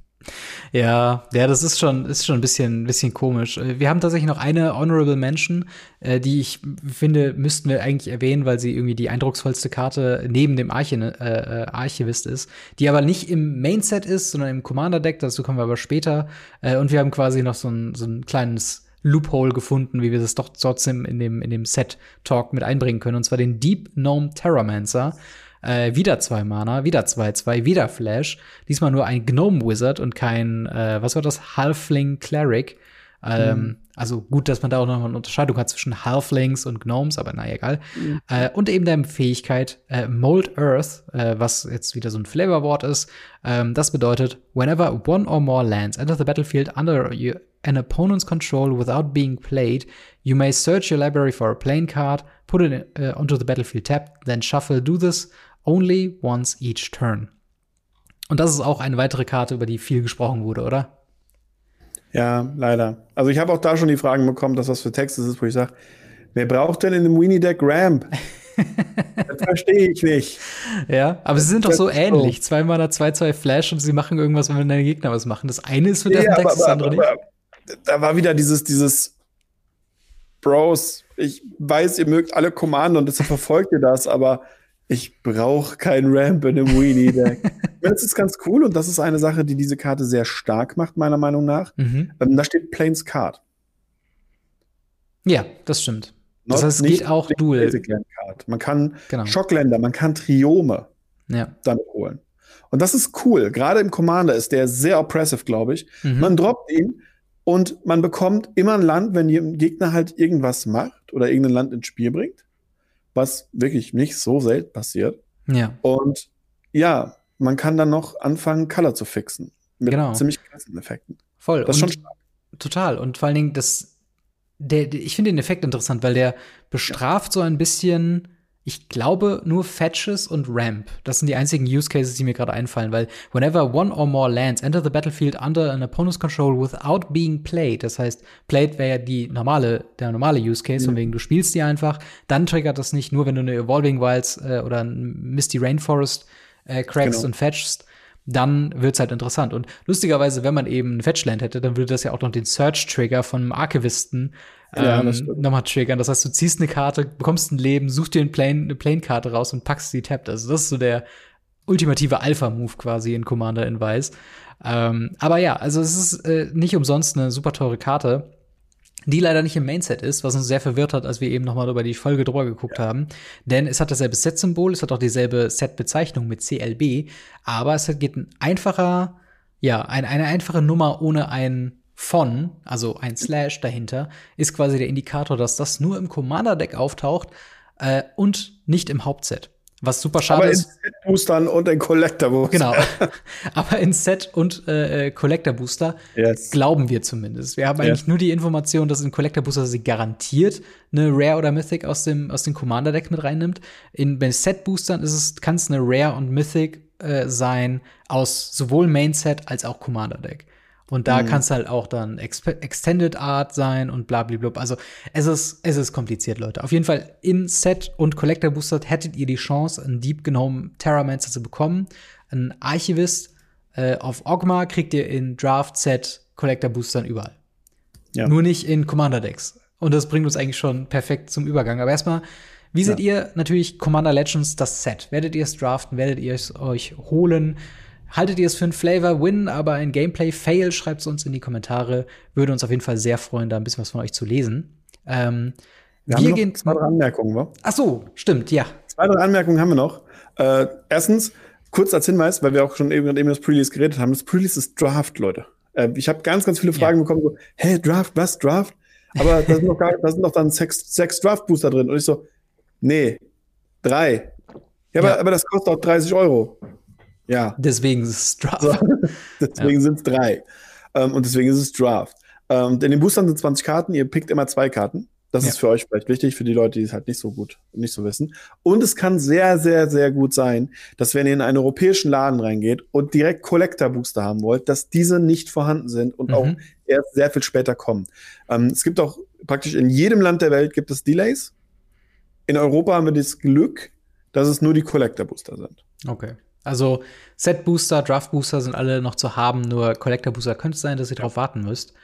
Ja, ja, das ist schon, ist schon ein bisschen, bisschen komisch. Äh, wir haben tatsächlich noch eine Honorable Mention, äh, die ich finde, müssten wir eigentlich erwähnen, weil sie irgendwie die eindrucksvollste Karte neben dem Archi äh, äh, Archivist ist, die aber nicht im Main-Set ist, sondern im Commander-Deck, dazu kommen wir aber später. Äh, und wir haben quasi noch so ein, so ein kleines Loophole gefunden, wie wir das doch trotzdem in dem, in dem Set-Talk mit einbringen können, und zwar den Deep Gnome Terramancer. Äh, wieder zwei Mana, wieder zwei, zwei, wieder Flash. Diesmal nur ein Gnome Wizard und kein, äh, was war das? Halfling Cleric. Ähm, mhm. Also gut, dass man da auch noch eine Unterscheidung hat zwischen Halflings und Gnomes, aber naja, egal. Mhm. Äh, und eben der Fähigkeit äh, Mold Earth, äh, was jetzt wieder so ein Flavorwort ist. Ähm, das bedeutet, whenever one or more lands enter the battlefield under an opponent's control without being played, you may search your library for a playing card, put it uh, onto the battlefield tab, then shuffle. Do this only once each turn. Und das ist auch eine weitere Karte, über die viel gesprochen wurde, oder? Ja, leider. Also ich habe auch da schon die Fragen bekommen, dass was für Text ist, wo ich sage, wer braucht denn in einem Weenie Deck Ramp? das verstehe ich nicht. Ja, aber sie sind doch so ähnlich. Zwei Mana, zwei, zwei Flash und sie machen irgendwas, wenn deine Gegner was machen. Das eine ist für ja, deinen Text, das andere nicht. da war wieder dieses, dieses Bros, ich weiß, ihr mögt alle Commander und deshalb verfolgt ihr das, aber ich brauche kein Ramp in einem Weenie-Deck. das ist ganz cool und das ist eine Sache, die diese Karte sehr stark macht, meiner Meinung nach. Mhm. Ähm, da steht Plains Card. Ja, das stimmt. Not, das heißt, es geht auch Dual. Man kann genau. Schockländer, man kann Triome ja. damit holen. Und das ist cool. Gerade im Commander ist der sehr oppressive, glaube ich. Mhm. Man droppt ihn und man bekommt immer ein Land, wenn ein Gegner halt irgendwas macht oder irgendein Land ins Spiel bringt was wirklich nicht so selten passiert. Ja. Und ja, man kann dann noch anfangen, Color zu fixen. Mit genau. ziemlich krassen Effekten. Voll. Das ist schon stark. Total. Und vor allen Dingen, das, der, ich finde den Effekt interessant, weil der bestraft ja. so ein bisschen ich glaube nur Fetches und Ramp. Das sind die einzigen Use Cases, die mir gerade einfallen, weil whenever one or more lands enter the battlefield under an opponent's control without being played, das heißt, played wäre ja die normale, der normale Use Case, mhm. von wegen du spielst die einfach, dann triggert das nicht nur, wenn du eine Evolving Wilds äh, oder ein Misty Rainforest äh, crackst genau. und fetchst, dann wird's halt interessant. Und lustigerweise, wenn man eben ein Fetchland hätte, dann würde das ja auch noch den Search-Trigger von einem Archivisten ja, ähm, nochmal triggern. Das heißt, du ziehst eine Karte, bekommst ein Leben, suchst dir ein Plane, eine Plane-Karte raus und packst sie tappt. Also das ist so der ultimative Alpha-Move quasi in Commander in Weiß. Ähm, aber ja, also es ist äh, nicht umsonst eine super teure Karte, die leider nicht im Mainset ist, was uns sehr verwirrt hat, als wir eben nochmal über die Folge drüber geguckt ja. haben. Denn es hat dasselbe Set-Symbol, es hat auch dieselbe Set-Bezeichnung mit CLB, aber es geht ein einfacher, ja, ein, eine einfache Nummer ohne ein von, also ein Slash dahinter, ist quasi der Indikator, dass das nur im Commander-Deck auftaucht äh, und nicht im Hauptset. Was super schade Aber ist. in Set-Boostern und in Collector-Booster. Genau. Aber in Set- und äh, Collector-Booster yes. glauben wir zumindest. Wir haben eigentlich yes. nur die Information, dass in Collector-Booster sie garantiert eine Rare oder Mythic aus dem, aus dem Commander-Deck mit reinnimmt. In, bei Set-Boostern ist es, kann es eine Rare und Mythic äh, sein aus sowohl Main-Set als auch Commander-Deck. Und da mhm. kann es halt auch dann Ex Extended Art sein und blablabla. Also es ist, es ist kompliziert, Leute. Auf jeden Fall in Set und Collector Booster hättet ihr die Chance, einen Deep Gnome Terramancer zu bekommen. Ein Archivist äh, auf Ogma kriegt ihr in Draft Set Collector Boostern überall. Ja. Nur nicht in Commander Decks. Und das bringt uns eigentlich schon perfekt zum Übergang. Aber erstmal, wie seht ja. ihr natürlich Commander Legends das Set? Werdet ihr es draften? Werdet ihr es euch holen? Haltet ihr es für einen Flavor-Win, aber ein Gameplay-Fail? Schreibt es uns in die Kommentare. Würde uns auf jeden Fall sehr freuen, da ein bisschen was von euch zu lesen. Ähm, wir, wir gehen zwei, drei Anmerkungen, wa? Ach so, stimmt, ja. Zwei, drei Anmerkungen haben wir noch. Äh, erstens, kurz als Hinweis, weil wir auch schon eben, eben das Pre-Release geredet haben. Das Pre-Release ist Draft, Leute. Äh, ich habe ganz, ganz viele Fragen ja. bekommen, so, hey, Draft, was, Draft? aber da sind, noch gar, da sind noch dann sechs, sechs Draft Booster drin. Und ich so, nee, drei. Ja, ja. Aber, aber das kostet auch 30 Euro. Ja. Deswegen ist es Draft. So, deswegen ja. sind es drei. Ähm, und deswegen ist es Draft. Ähm, in den Boostern sind 20 Karten, ihr pickt immer zwei Karten. Das ja. ist für euch vielleicht wichtig, für die Leute, die es halt nicht so gut, nicht so wissen. Und es kann sehr, sehr, sehr gut sein, dass wenn ihr in einen europäischen Laden reingeht und direkt Collector Booster haben wollt, dass diese nicht vorhanden sind und mhm. auch erst sehr viel später kommen. Ähm, es gibt auch praktisch in jedem Land der Welt gibt es Delays. In Europa haben wir das Glück, dass es nur die Collector Booster sind. Okay. Also Set Booster, Draft Booster sind alle noch zu haben, nur Collector Booster könnte es sein, dass ihr ja. darauf warten müsst.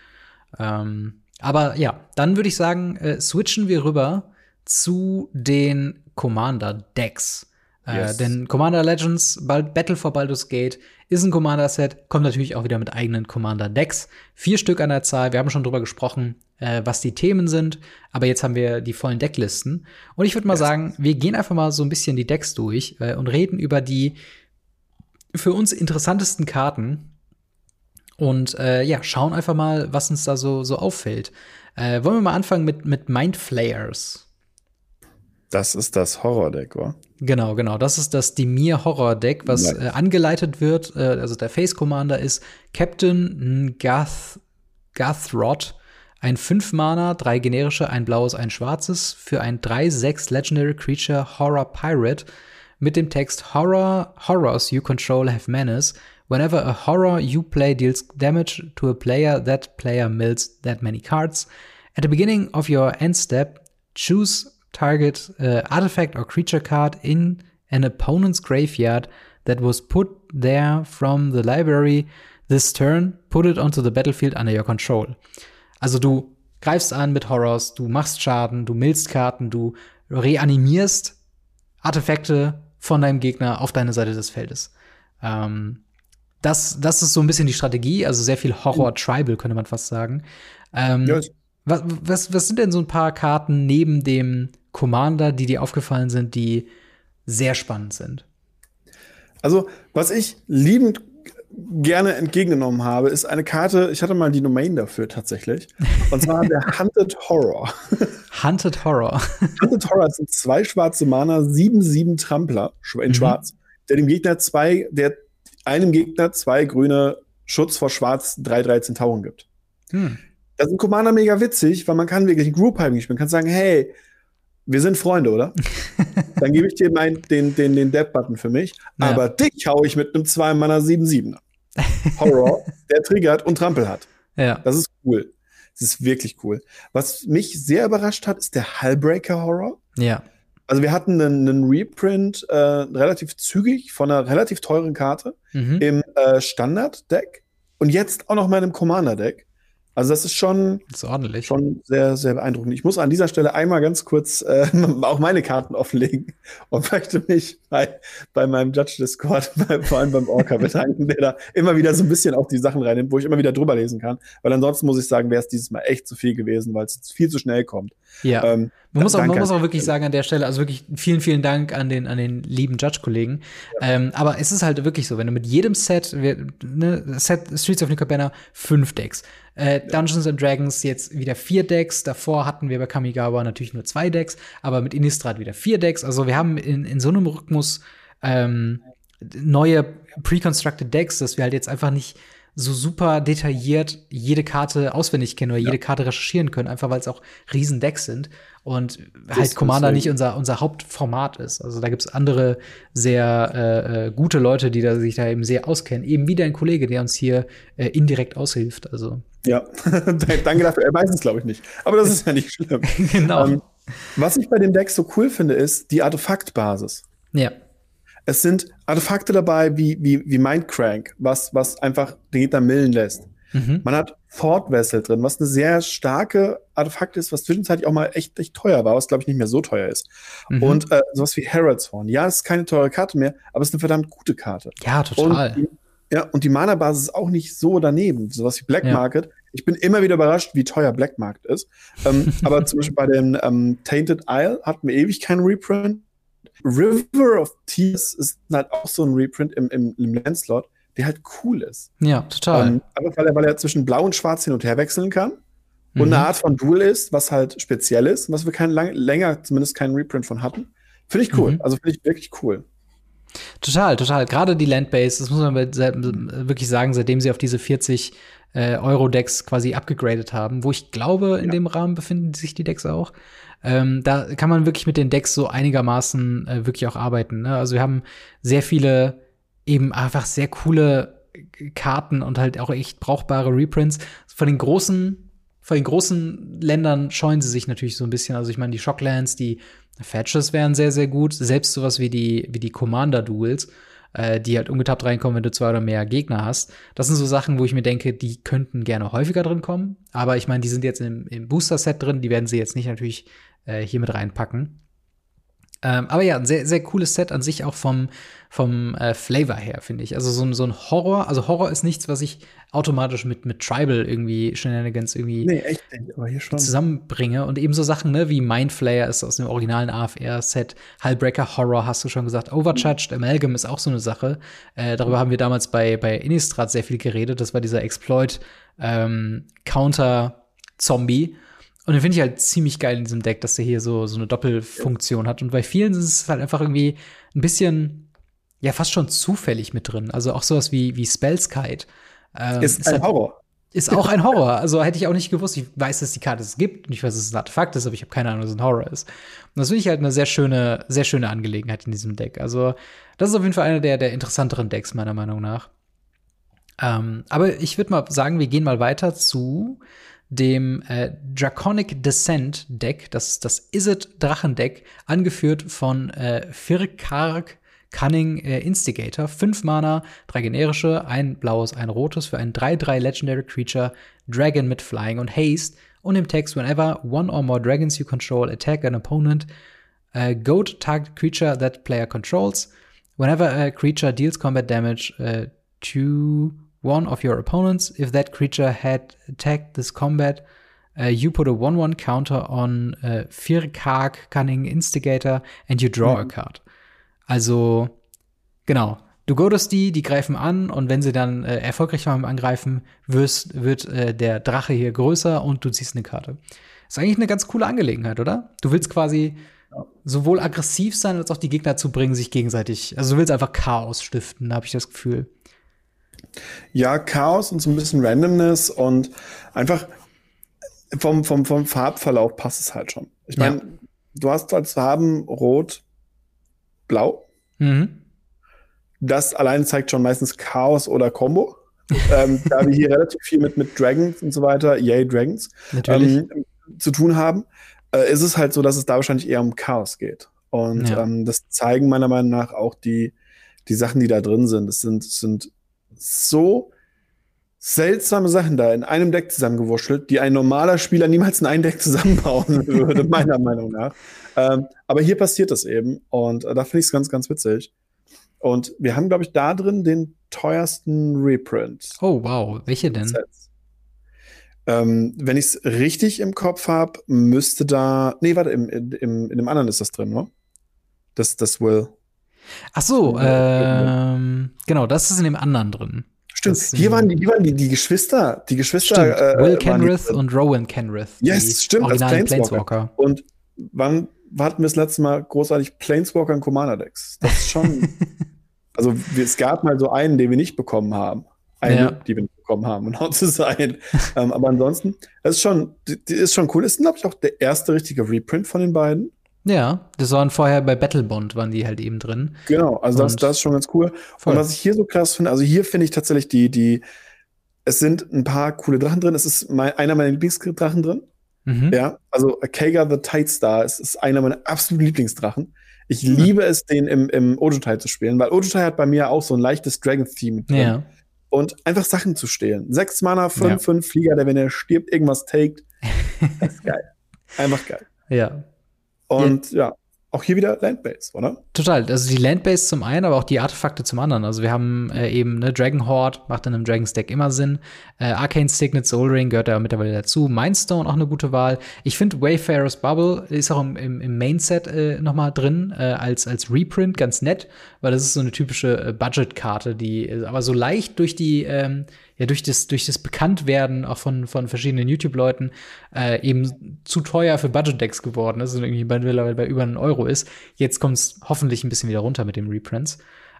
Ähm, aber ja, dann würde ich sagen, äh, switchen wir rüber zu den Commander-Decks. Äh, yes. denn Commander Legends, Battle for Baldur's Gate, ist ein Commander-Set, kommt natürlich auch wieder mit eigenen Commander-Decks. Vier Stück an der Zahl. Wir haben schon drüber gesprochen, äh, was die Themen sind, aber jetzt haben wir die vollen Decklisten. Und ich würde mal yes. sagen, wir gehen einfach mal so ein bisschen die Decks durch äh, und reden über die für uns interessantesten Karten, und äh, ja, schauen einfach mal, was uns da so, so auffällt. Äh, wollen wir mal anfangen mit, mit Mind Flayers? Das ist das Horror-Deck, oder? Genau, genau. Das ist das Dimir Horror-Deck, was äh, angeleitet wird. Äh, also der Face Commander ist Captain Gath Gathrod. Ein 5-Mana, drei generische, ein blaues, ein schwarzes für ein 3-6 Legendary Creature Horror Pirate mit dem Text Horror Horrors you control have menace. Whenever a horror you play deals damage to a player, that player mills that many cards. At the beginning of your end step, choose target uh, artifact or creature card in an opponent's graveyard that was put there from the library this turn, put it onto the battlefield under your control. Also du greifst an mit Horrors, du machst Schaden, du millst Karten, du reanimierst Artefakte von deinem Gegner auf deine Seite des Feldes. Ähm, das, das ist so ein bisschen die Strategie, also sehr viel Horror-Tribal, könnte man fast sagen. Ähm, ja. was, was, was sind denn so ein paar Karten neben dem Commander, die dir aufgefallen sind, die sehr spannend sind? Also, was ich liebend gerne entgegengenommen habe, ist eine Karte, ich hatte mal die Domain dafür tatsächlich. Und zwar der Hunted Horror. Hunted Horror. Hunted Horror sind zwei schwarze Mana, 7-7 Trampler in mhm. schwarz, der dem Gegner zwei, der einem Gegner zwei grüne Schutz vor Schwarz 3-13 Tauchen gibt. Hm. Das ist ein Commander mega witzig, weil man kann wirklich ein Group Hyping spielen. Man kann sagen, hey, wir sind Freunde, oder? Dann gebe ich dir mein, den, den, den Dead-Button für mich. Ja. Aber dich hau ich mit einem 2 Mana 7-7. Horror, der triggert und Trampel hat. Ja. Das ist cool. Das ist wirklich cool. Was mich sehr überrascht hat, ist der Hullbreaker Horror. Ja. Also wir hatten einen, einen Reprint äh, relativ zügig von einer relativ teuren Karte mhm. im äh, Standard-Deck und jetzt auch noch mal einem Commander-Deck. Also das ist schon, das ist schon sehr, sehr beeindruckend. Ich muss an dieser Stelle einmal ganz kurz äh, auch meine Karten offenlegen und möchte mich bei, bei meinem Judge-Discord, vor allem beim Orca bedanken, der da immer wieder so ein bisschen auf die Sachen reinnimmt, wo ich immer wieder drüber lesen kann. Weil ansonsten muss ich sagen, wäre es dieses Mal echt zu viel gewesen, weil es viel zu schnell kommt. Ja. Ähm, man, muss auch, man muss auch wirklich sagen an der Stelle, also wirklich vielen, vielen Dank an den, an den lieben Judge-Kollegen. Ja. Ähm, aber es ist halt wirklich so, wenn du mit jedem Set, ne, Set Streets of New Cabana, fünf Decks. Äh, Dungeons and Dragons jetzt wieder vier Decks. Davor hatten wir bei Kamigawa natürlich nur zwei Decks, aber mit Innistrad wieder vier Decks. Also wir haben in, in so einem Rhythmus ähm, neue pre-constructed Decks, dass wir halt jetzt einfach nicht so super detailliert jede Karte auswendig kennen oder ja. jede Karte recherchieren können, einfach weil es auch riesen Decks sind und das halt Commander nicht unser, unser Hauptformat ist. Also da gibt es andere sehr äh, äh, gute Leute, die da, sich da eben sehr auskennen. Eben wie dein Kollege, der uns hier äh, indirekt aushilft. Also. Ja, danke dafür. Er weiß es, glaube ich, nicht. Aber das ist ja nicht schlimm. genau. Ähm, was ich bei dem Deck so cool finde, ist die Artefaktbasis. Ja. Es sind Artefakte dabei wie, wie, wie Mindcrank, was, was einfach den Gegner millen lässt. Mhm. Man hat Ford Vessel drin, was eine sehr starke Artefakt ist, was zwischenzeitlich auch mal echt, echt teuer war, was glaube ich nicht mehr so teuer ist. Mhm. Und äh, sowas wie Harrods Horn. Ja, es ist keine teure Karte mehr, aber es ist eine verdammt gute Karte. Ja, total. Und die, ja, und die Mana-Basis ist auch nicht so daneben. Sowas wie Black ja. Market. Ich bin immer wieder überrascht, wie teuer Black Market ist. ähm, aber zum Beispiel bei dem ähm, Tainted Isle hatten wir ewig keinen Reprint. River of Tears ist halt auch so ein Reprint im, im, im Landslot, der halt cool ist. Ja, total. Ähm, aber weil er, weil er zwischen Blau und Schwarz hin und her wechseln kann und mhm. eine Art von Duel ist, was halt speziell ist, was wir kein lang, länger zumindest keinen Reprint von hatten. Finde ich cool. Mhm. Also finde ich wirklich cool. Total, total. Gerade die Landbase, das muss man wirklich sagen, seitdem sie auf diese 40 äh, Euro-Decks quasi abgegradet haben, wo ich glaube, in ja. dem Rahmen befinden sich die Decks auch. Ähm, da kann man wirklich mit den Decks so einigermaßen äh, wirklich auch arbeiten. Ne? Also wir haben sehr viele eben einfach sehr coole Karten und halt auch echt brauchbare Reprints. Von den großen, von den großen Ländern scheuen sie sich natürlich so ein bisschen. Also ich meine, die Shocklands, die Fetches wären sehr, sehr gut. Selbst sowas wie die, wie die Commander-Duels, äh, die halt ungetappt reinkommen, wenn du zwei oder mehr Gegner hast. Das sind so Sachen, wo ich mir denke, die könnten gerne häufiger drin kommen. Aber ich meine, die sind jetzt im, im Booster-Set drin, die werden sie jetzt nicht natürlich äh, hier mit reinpacken. Ähm, aber ja, ein sehr, sehr cooles Set an sich auch vom, vom äh, Flavor her, finde ich. Also so, ein so ein Horror, also Horror ist nichts, was ich automatisch mit, mit Tribal irgendwie Shenanigans irgendwie nee, echt nicht, aber hier schon. zusammenbringe. Und eben so Sachen, ne, wie Mindflayer ist aus dem originalen AFR-Set, Hullbreaker Horror, hast du schon gesagt, Overcharged Amalgam ist auch so eine Sache. Äh, darüber haben wir damals bei, bei Innistrad sehr viel geredet. Das war dieser Exploit ähm, Counter Zombie und den finde ich halt ziemlich geil in diesem Deck, dass der hier so, so eine Doppelfunktion hat. Und bei vielen ist es halt einfach irgendwie ein bisschen, ja, fast schon zufällig mit drin. Also auch sowas wie, wie Spellskite. Ähm, ist, ist ein halt, Horror. Ist auch ein Horror. Also hätte ich auch nicht gewusst. Ich weiß, dass die Karte es gibt und ich weiß, dass es ein Artefakt ist, aber ich habe keine Ahnung, dass es ein Horror ist. Und das finde ich halt eine sehr schöne, sehr schöne Angelegenheit in diesem Deck. Also, das ist auf jeden Fall einer der, der interessanteren Decks, meiner Meinung nach. Ähm, aber ich würde mal sagen, wir gehen mal weiter zu dem äh, Draconic Descent Deck, das das Izzet Drachendeck, angeführt von äh, Firkark Cunning äh, Instigator. Fünf Mana, drei generische, ein blaues, ein rotes für ein 3-3 Legendary Creature, Dragon mit Flying und Haste. Und im Text, whenever one or more dragons you control attack an opponent, uh, goat target creature that player controls. Whenever a creature deals combat damage uh, to one of your opponents. If that creature had attacked this combat, uh, you put a 1 1 counter on uh, Firkak Cunning Instigator and you draw mhm. a card. Also, genau. Du godest die, die greifen an und wenn sie dann äh, erfolgreich waren beim Angreifen, wirst, wird äh, der Drache hier größer und du ziehst eine Karte. Ist eigentlich eine ganz coole Angelegenheit, oder? Du willst quasi sowohl aggressiv sein, als auch die Gegner zu bringen, sich gegenseitig. Also du willst einfach Chaos stiften, habe ich das Gefühl. Ja, Chaos und so ein bisschen Randomness und einfach vom, vom, vom Farbverlauf passt es halt schon. Ich meine, ja. du hast als Farben Rot, Blau. Mhm. Das allein zeigt schon meistens Chaos oder Combo. ähm, da wir hier relativ viel mit, mit Dragons und so weiter, yay Dragons, ähm, zu tun haben, äh, ist es halt so, dass es da wahrscheinlich eher um Chaos geht. Und ja. ähm, das zeigen meiner Meinung nach auch die, die Sachen, die da drin sind. Es sind, es sind so seltsame Sachen da in einem Deck zusammengewurschtelt, die ein normaler Spieler niemals in ein Deck zusammenbauen würde, meiner Meinung nach. Ähm, aber hier passiert das eben und äh, da finde ich es ganz, ganz witzig. Und wir haben, glaube ich, da drin den teuersten Reprint. Oh, wow. Welche denn? Ähm, wenn ich es richtig im Kopf habe, müsste da. Nee, warte, im, im, in dem anderen ist das drin, ne? Das, das Will. Ach so, ähm, genau, das ist in dem anderen drin. Stimmt. Hier waren die, hier waren die, die Geschwister, die Geschwister. Äh, Will Kenrith und Rowan Kenrith. Yes, stimmt, als Planeswalker. Planeswalker. Und wann hatten wir das letzte Mal großartig Planeswalker und Commander Decks? Das ist schon. also, es gab mal so einen, den wir nicht bekommen haben. Eine, ja. die wir nicht bekommen haben, um genau zu sein. ähm, aber ansonsten, das ist schon, die, ist schon cool. Das ist, glaube ich, auch der erste richtige Reprint von den beiden. Ja, das waren vorher bei Battlebond, waren die halt eben drin. Genau, also das, das ist schon ganz cool. Voll. Und was ich hier so krass finde, also hier finde ich tatsächlich die, die, es sind ein paar coole Drachen drin. Es ist mein, einer meiner Lieblingsdrachen drin. Mhm. Ja, also Kaga the Tide Star ist, ist einer meiner absoluten Lieblingsdrachen. Ich mhm. liebe es, den im, im Ojutai zu spielen, weil Ojutai hat bei mir auch so ein leichtes Dragon-Theme drin. Ja. Und einfach Sachen zu stehlen. Sechs Mana, fünf, ja. fünf Flieger, der, wenn er stirbt, irgendwas taked. Das ist geil. Einfach geil. Ja, und ja. ja. auch hier wieder Landbase, oder? Total. Also die Landbase zum einen, aber auch die Artefakte zum anderen. Also wir haben äh, eben ne, Dragon Horde, macht in einem Dragon Stack immer Sinn. Äh, Arcane Signet Soul Ring gehört da mittlerweile dazu. Mindstone auch eine gute Wahl. Ich finde Wayfarer's Bubble ist auch im, im, im Main-Set äh, noch mal drin äh, als, als Reprint, ganz nett, weil das ist so eine typische äh, Budget-Karte, die aber so leicht durch die ähm, ja durch das, durch das Bekanntwerden auch von, von verschiedenen YouTube-Leuten äh, eben zu teuer für Budget-Decks geworden ist und irgendwie bei, bei über einen Euro ist. Jetzt kommt es hoffentlich ein bisschen wieder runter mit den Reprints.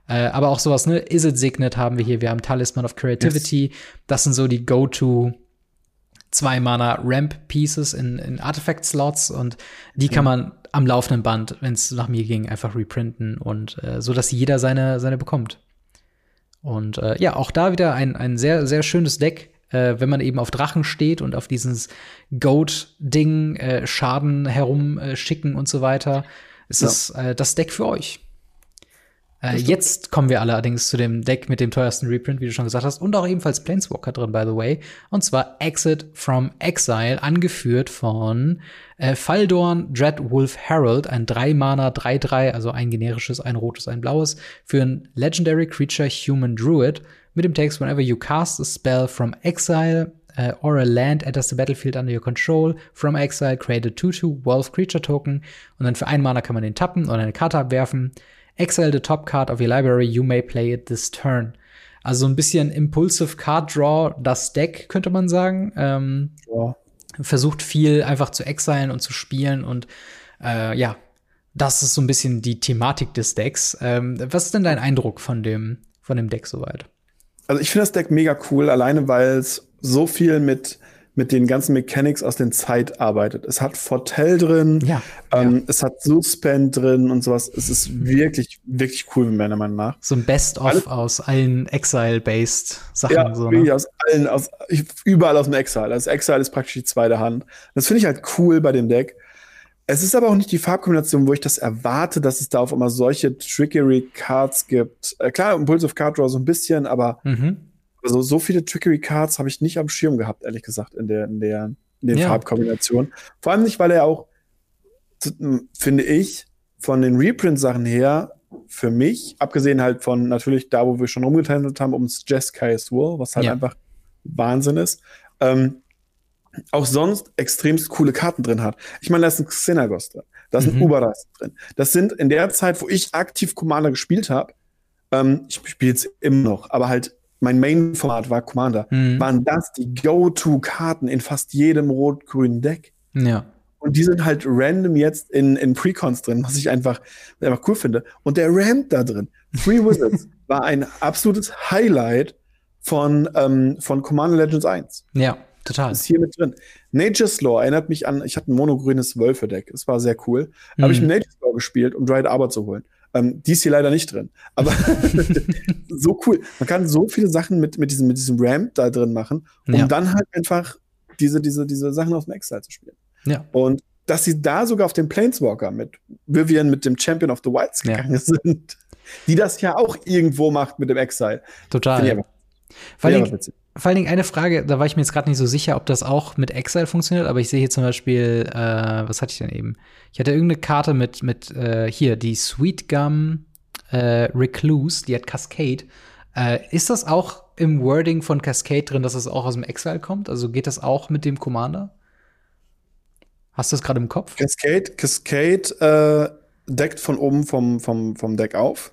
Äh, aber auch sowas, ne? Is it Signet haben wir hier, wir haben Talisman of Creativity. Yes. Das sind so die Go-To zwei Mana Ramp Pieces in, in Artifact-Slots und die kann man am laufenden Band, wenn es nach mir ging, einfach reprinten und äh, so, dass jeder seine, seine bekommt. Und äh, ja, auch da wieder ein, ein sehr, sehr schönes Deck, äh, wenn man eben auf Drachen steht und auf dieses Goat-Ding äh, Schaden herumschicken und so weiter. Ist ja. das äh, das Deck für euch? Äh, jetzt kommen wir allerdings zu dem Deck mit dem teuersten Reprint, wie du schon gesagt hast, und auch ebenfalls Planeswalker drin, by the way. Und zwar Exit from Exile, angeführt von äh, Faldorn Dreadwolf Herald, ein 3-Mana 3-3, also ein generisches, ein rotes, ein blaues, für ein Legendary Creature Human Druid mit dem Text, whenever you cast a spell from exile, uh, or a land enters the battlefield under your control. From exile, create a 2-2 Wolf Creature Token. Und dann für ein Mana kann man den tappen und eine Karte abwerfen. Exile the top card of your library, you may play it this turn. Also ein bisschen Impulsive Card Draw, das Deck, könnte man sagen. Ähm, ja. Versucht viel einfach zu exilen und zu spielen und äh, ja, das ist so ein bisschen die Thematik des Decks. Ähm, was ist denn dein Eindruck von dem, von dem Deck soweit? Also ich finde das Deck mega cool, alleine weil es so viel mit mit den ganzen Mechanics aus den Zeit arbeitet. Es hat Fortell drin, ja, ähm, ja. es hat Suspend drin und sowas. Es ist wirklich, wirklich cool, meiner Meinung nach. So ein Best-of aus allen Exile-based Sachen. Ja, so, ne? aus allen, aus, überall aus dem Exile. Also Exile ist praktisch die zweite Hand. Das finde ich halt cool bei dem Deck. Es ist aber auch nicht die Farbkombination, wo ich das erwarte, dass es da auf einmal solche Trickery-Cards gibt. Äh, klar, Impulsive Card Draw so ein bisschen, aber mhm also so viele Trickery Cards habe ich nicht am Schirm gehabt, ehrlich gesagt, in der, in der, in den ja. Farbkombinationen. Vor allem nicht, weil er auch, finde ich, von den Reprint-Sachen her, für mich, abgesehen halt von natürlich da, wo wir schon rumgetendelt haben, ums Jeskai Swirl, was halt ja. einfach Wahnsinn ist, ähm, auch sonst extremst coole Karten drin hat. Ich meine, da ist ein Xenagos drin, da ist mhm. ein Uberas drin. Das sind in der Zeit, wo ich aktiv Commander gespielt habe, ähm, ich spiele es immer noch, aber halt mein Main-Format war Commander, mhm. waren das die Go-To-Karten in fast jedem rot-grünen Deck. Ja. Und die sind halt random jetzt in, in Precons drin, was ich einfach, einfach cool finde. Und der Ramp da drin, Free Wizards, war ein absolutes Highlight von, ähm, von Commander Legends 1. Ja, total. Ist hier mit drin. Nature's Law erinnert mich an, ich hatte ein monogrünes Wölfe-Deck. Es war sehr cool. Mhm. Habe ich mit Nature's Law gespielt, um Dried Arbor zu holen. Ähm, die ist hier leider nicht drin. Aber so cool. Man kann so viele Sachen mit, mit, diesem, mit diesem Ramp da drin machen, um ja. dann halt einfach diese, diese, diese Sachen aus dem Exile zu spielen. Ja. Und dass sie da sogar auf den Planeswalker mit Vivian, mit dem Champion of the Wilds gegangen ja. sind, die das ja auch irgendwo macht mit dem Exile. Total. Allem, vor allen Dingen eine Frage, da war ich mir jetzt gerade nicht so sicher, ob das auch mit Exile funktioniert, aber ich sehe hier zum Beispiel, äh, was hatte ich denn eben? Ich hatte irgendeine Karte mit, mit äh, hier, die Sweet Gum äh, Recluse, die hat Cascade. Äh, ist das auch im Wording von Cascade drin, dass es auch aus dem Exile kommt? Also geht das auch mit dem Commander? Hast du das gerade im Kopf? Cascade, Cascade äh, deckt von oben vom, vom, vom Deck auf.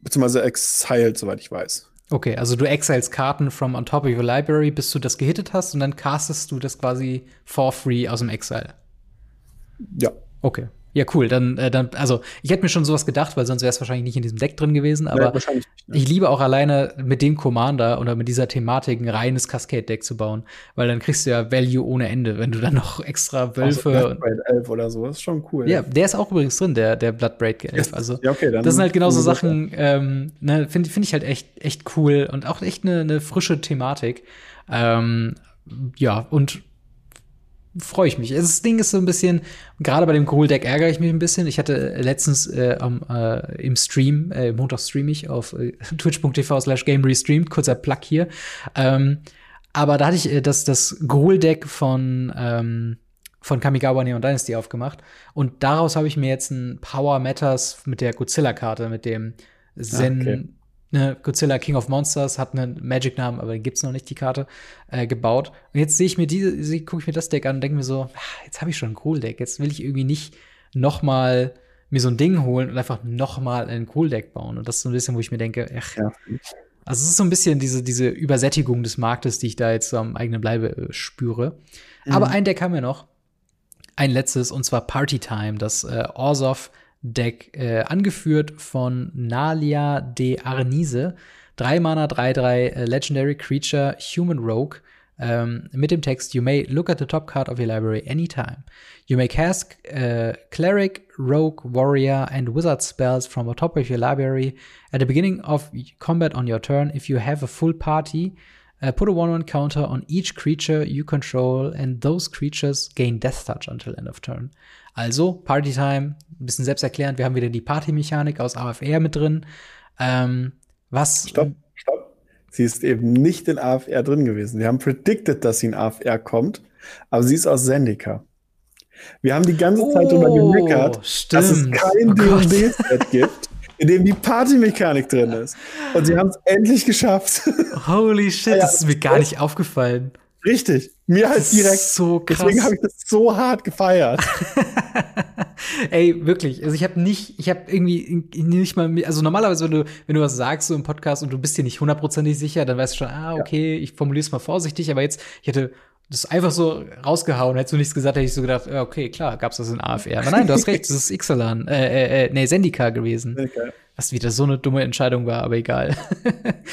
Beziehungsweise exiled, soweit ich weiß. Okay, also du exiles Karten from on top of your library, bis du das gehittet hast und dann castest du das quasi for free aus dem Exile. Ja. Okay. Ja, cool. Dann, äh, dann, also ich hätte mir schon sowas gedacht, weil sonst wäre es wahrscheinlich nicht in diesem Deck drin gewesen. Aber ja, nicht, ne? ich liebe auch alleine mit dem Commander oder mit dieser Thematik ein reines Cascade-Deck zu bauen, weil dann kriegst du ja Value ohne Ende, wenn du dann noch extra Wölfe. Also Bloodbraid 11 oder so, das ist schon cool. Ja, der ist auch übrigens drin, der, der Bloodbraid 11. Also, ja, okay, dann das sind halt genauso Sachen, ähm, ne, finde find ich halt echt, echt cool und auch echt eine ne frische Thematik. Ähm, ja, und freue ich mich. Das Ding ist so ein bisschen, gerade bei dem Cool Deck ärgere ich mich ein bisschen. Ich hatte letztens äh, um, äh, im Stream, äh, Montag stream ich auf äh, twitch.tv slash game restreamed, kurzer Plug hier. Ähm, aber da hatte ich äh, das, das Gruul Deck von, ähm, von Kamigawa Neon Dynasty aufgemacht. Und daraus habe ich mir jetzt ein Power Matters mit der Godzilla-Karte, mit dem Zen, ah, okay ne, Godzilla King of Monsters hat einen Magic-Namen, aber den gibt's noch nicht, die Karte, äh, gebaut. Und jetzt sehe ich mir diese, gucke ich mir das Deck an und denke mir so, ah, jetzt habe ich schon ein Cool-Deck. Jetzt will ich irgendwie nicht noch mal mir so ein Ding holen und einfach noch mal ein Cool-Deck bauen. Und das ist so ein bisschen, wo ich mir denke, ach, ja. Also es ist so ein bisschen diese, diese Übersättigung des Marktes, die ich da jetzt so am eigenen Bleibe äh, spüre. Mhm. Aber ein Deck haben wir noch. Ein letztes, und zwar Party Time, das äh, Orzov-Deck, äh, angeführt von Nalia de Arnise. Drei Mana, 3-3 äh, Legendary Creature, Human Rogue. Ähm, mit dem Text, you may look at the top card of your library anytime. You may cast uh, Cleric, Rogue, Warrior, and Wizard spells from the top of your library at the beginning of combat on your turn. If you have a full party, uh, put a 1-1 counter on each creature you control, and those creatures gain Death Touch until end of turn. Also, Party Time, ein bisschen selbsterklärend. Wir haben wieder die Party-Mechanik aus AFR mit drin. Ähm, was. Stopp, stopp. Sie ist eben nicht in AFR drin gewesen. Wir haben predicted, dass sie in AFR kommt, aber sie ist aus Zendika. Wir haben die ganze Zeit oh, darüber gemeckert, stimmt. dass es kein oh D&D-Set gibt, in dem die Party-Mechanik drin ist. Und sie haben es endlich geschafft. Holy shit, ja, das ist mir gar nicht aufgefallen. Richtig, mir halt direkt. So krass. Deswegen habe ich das so hart gefeiert. Ey, wirklich. Also ich habe nicht, ich habe irgendwie nicht mal, also normalerweise, wenn du, wenn du was sagst so im Podcast und du bist dir nicht hundertprozentig sicher, dann weißt du schon, ah, okay, ja. ich formuliere es mal vorsichtig, aber jetzt, ich hätte das einfach so rausgehauen. Hättest du nichts gesagt, hätte ich so gedacht, okay, klar, gab's das in AFR. Aber nein, du hast recht, das ist Ixalan, äh, äh, äh, nee, Sendika gewesen. Sendika. Was wieder so eine dumme Entscheidung war, aber egal.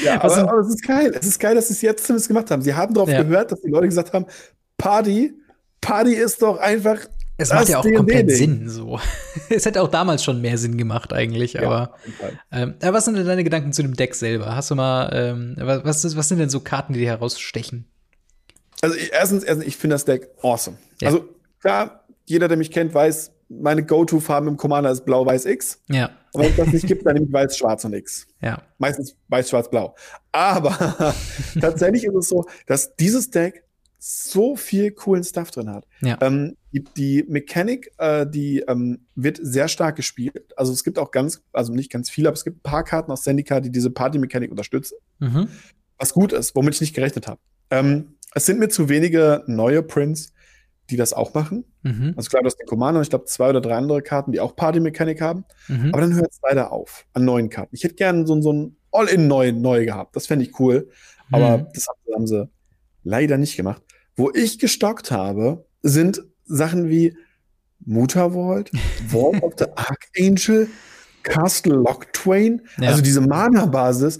Ja, aber, aber es ist geil. Es ist geil, dass sie es jetzt zumindest gemacht haben. Sie haben darauf ja. gehört, dass die Leute gesagt haben, Party, Party ist doch einfach es macht ja auch komplett Sinn, so. es hätte auch damals schon mehr Sinn gemacht, eigentlich, ja, aber. Ähm, was sind denn deine Gedanken zu dem Deck selber? Hast du mal, ähm, was, was sind denn so Karten, die dir herausstechen? Also erstens, erstens ich finde das Deck awesome. Ja. Also klar, jeder, der mich kennt, weiß, meine Go-To-Farben im Commander ist Blau-Weiß-X. Ja. Und wenn es das nicht gibt, dann nehme ich Weiß-Schwarz und X. Ja. Meistens Weiß-Schwarz-Blau. Aber tatsächlich ist es so, dass dieses Deck so viel coolen Stuff drin hat. Ja. Ähm, die, die Mechanik, äh, die ähm, wird sehr stark gespielt. Also es gibt auch ganz, also nicht ganz viele, aber es gibt ein paar Karten aus Zendika, die diese Party-Mechanik unterstützen. Mhm. Was gut ist, womit ich nicht gerechnet habe. Ähm, es sind mir zu wenige neue Prints, die das auch machen. Mhm. Also klar, du hast den Commander und ich glaube zwei oder drei andere Karten, die auch Party-Mechanik haben. Mhm. Aber dann hört es leider auf an neuen Karten. Ich hätte gerne so, so ein All-in-Neu neu gehabt. Das fände ich cool. Aber mhm. das haben sie leider nicht gemacht. Wo ich gestockt habe, sind Sachen wie Vault, Vault of the Archangel, Castle Lock Twain, ja. also diese Mana-Basis,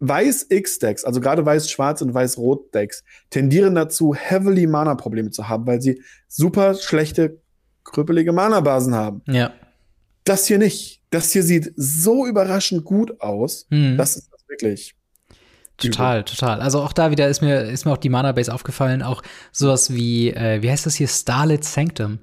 Weiß-X-Decks, also gerade Weiß-Schwarz und Weiß-Rot-Decks, tendieren dazu, heavily Mana-Probleme zu haben, weil sie super schlechte, krüppelige Mana-Basen haben. Ja. Das hier nicht. Das hier sieht so überraschend gut aus. Mhm. Das ist wirklich Total, total. Also auch da wieder ist mir, ist mir auch die Mana-Base aufgefallen, auch sowas wie, äh, wie heißt das hier, Starlit Sanctum.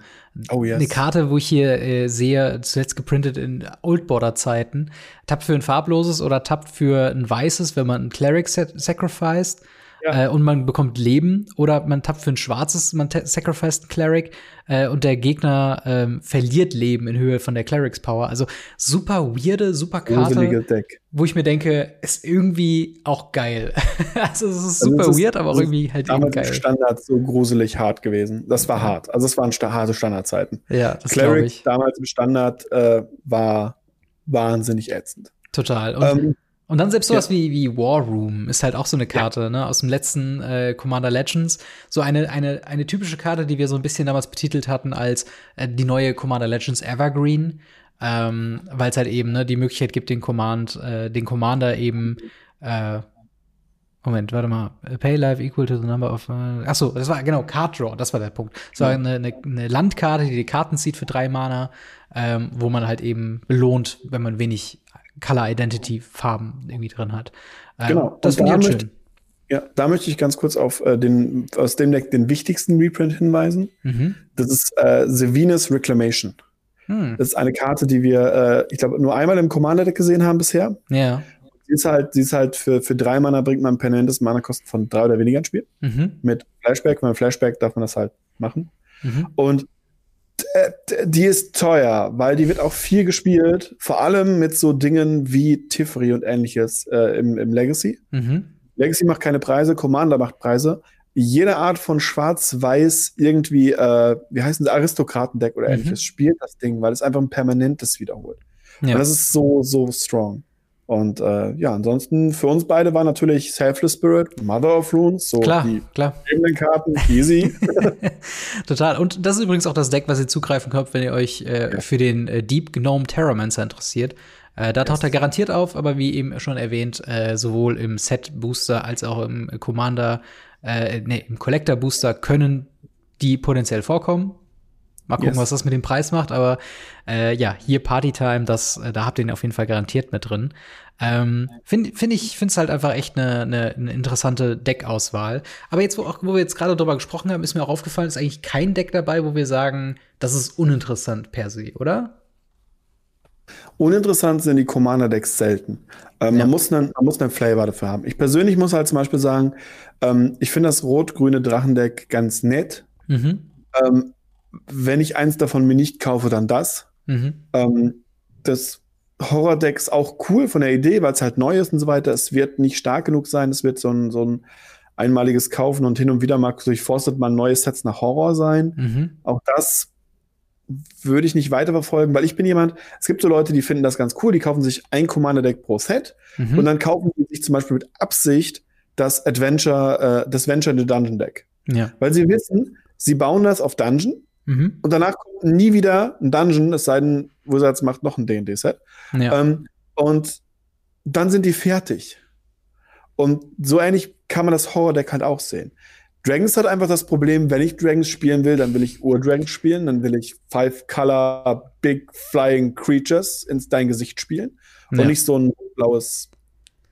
Oh yes. Eine Karte, wo ich hier äh, sehe, zuletzt geprintet in Old Border-Zeiten. Tappt für ein farbloses oder tappt für ein weißes, wenn man ein Cleric sacrificed. Ja. Äh, und man bekommt Leben oder man tappt für ein schwarzes, man sacrificed einen Cleric äh, und der Gegner ähm, verliert Leben in Höhe von der Clerics Power. Also super weirde, super Karte, wo ich mir denke, ist irgendwie auch geil. also es ist also super also weird, aber auch irgendwie halt eben geil. Standard so gruselig hart gewesen. Das war hart. Also es waren harte Standardzeiten. Ja, das Cleric damals im Standard äh, war wahnsinnig ätzend. Total. Und ähm, und dann selbst sowas ja. wie, wie War Room ist halt auch so eine Karte, ja. ne, aus dem letzten äh, Commander Legends. So eine, eine, eine typische Karte, die wir so ein bisschen damals betitelt hatten als äh, die neue Commander Legends Evergreen. Ähm, weil es halt eben ne, die Möglichkeit gibt, den Command, äh, den Commander eben äh, Moment, warte mal. Pay life equal to the number of. Äh, achso, das war genau Card Draw, das war der Punkt. Das war eine, eine, eine Landkarte, die die Karten zieht für drei Mana, ähm, wo man halt eben belohnt, wenn man wenig Color Identity Farben irgendwie drin hat. Ähm, genau. Das finde ich halt schön. Ja, da möchte ich ganz kurz auf äh, den, aus dem Deck den wichtigsten Reprint hinweisen. Mhm. Das ist äh, The Venus Reclamation. Hm. Das ist eine Karte, die wir, äh, ich glaube, nur einmal im Commander-Deck gesehen haben bisher. Ja. Sie ist halt, sie ist halt für, für drei Mana bringt man permanentes Mana-Kosten von drei oder weniger ins Spiel. Mhm. Mit Flashback. Man Flashback darf man das halt machen. Mhm. Und die ist teuer, weil die wird auch viel gespielt, vor allem mit so Dingen wie Tifri und ähnliches äh, im, im Legacy. Mhm. Legacy macht keine Preise, Commander macht Preise. Jede Art von Schwarz-Weiß irgendwie, äh, wie heißen sie, Aristokratendeck oder mhm. ähnliches, spielt das Ding, weil es einfach ein permanentes wiederholt. Ja. Und das ist so, so strong. Und äh, ja, ansonsten für uns beide war natürlich Selfless Spirit, Mother of Runes, so klar, die klar. Karten, easy. Total. Und das ist übrigens auch das Deck, was ihr zugreifen könnt, wenn ihr euch äh, ja. für den äh, Deep Gnome Terramancer interessiert. Äh, da yes. taucht er garantiert auf, aber wie eben schon erwähnt, äh, sowohl im Set Booster als auch im Commander, äh, nee, im Collector Booster können die potenziell vorkommen. Mal gucken, yes. was das mit dem Preis macht, aber äh, ja, hier Partytime, das, äh, da habt ihr ihn auf jeden Fall garantiert mit drin. Ähm, Finde find ich, finde es halt einfach echt eine, eine, eine interessante Deckauswahl. Aber jetzt, wo, auch, wo wir jetzt gerade drüber gesprochen haben, ist mir auch aufgefallen, ist eigentlich kein Deck dabei, wo wir sagen, das ist uninteressant per se, oder? Uninteressant sind die Commander-Decks selten. Ähm, ja. man, muss einen, man muss einen Flavor dafür haben. Ich persönlich muss halt zum Beispiel sagen, ähm, ich finde das rot-grüne Drachendeck ganz nett. Mhm. Ähm, wenn ich eins davon mir nicht kaufe, dann das. Mhm. Ähm, das Horror-Deck ist auch cool von der Idee, weil es halt neu ist und so weiter. Es wird nicht stark genug sein. Es wird so ein, so ein einmaliges Kaufen und hin und wieder mal durchforstet man neue Sets nach Horror sein. Mhm. Auch das würde ich nicht weiterverfolgen, weil ich bin jemand, es gibt so Leute, die finden das ganz cool, die kaufen sich ein Commander-Deck pro Set mhm. und dann kaufen die sich zum Beispiel mit Absicht das Adventure, äh, das Venture in the Dungeon Deck. Ja. Weil sie wissen, sie bauen das auf Dungeon Mhm. Und danach kommt nie wieder ein Dungeon, es sei denn, Wizards macht noch ein D&D-Set. Ja. Ähm, und dann sind die fertig. Und so ähnlich kann man das Horror-Deck halt auch sehen. Dragons hat einfach das Problem, wenn ich Dragons spielen will, dann will ich Ur-Dragons spielen, dann will ich Five-Color Big Flying Creatures ins dein Gesicht spielen ja. und nicht so ein blaues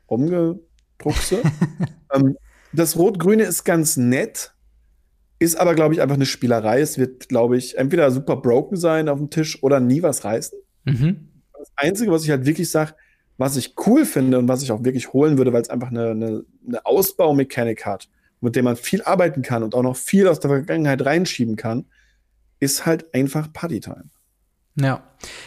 Rumgedruckse. ähm, das Rot-Grüne ist ganz nett, ist aber, glaube ich, einfach eine Spielerei. Es wird, glaube ich, entweder super broken sein auf dem Tisch oder nie was reißen. Mhm. Das Einzige, was ich halt wirklich sage, was ich cool finde und was ich auch wirklich holen würde, weil es einfach eine, eine, eine Ausbaumechanik hat, mit der man viel arbeiten kann und auch noch viel aus der Vergangenheit reinschieben kann, ist halt einfach Partytime. Ja,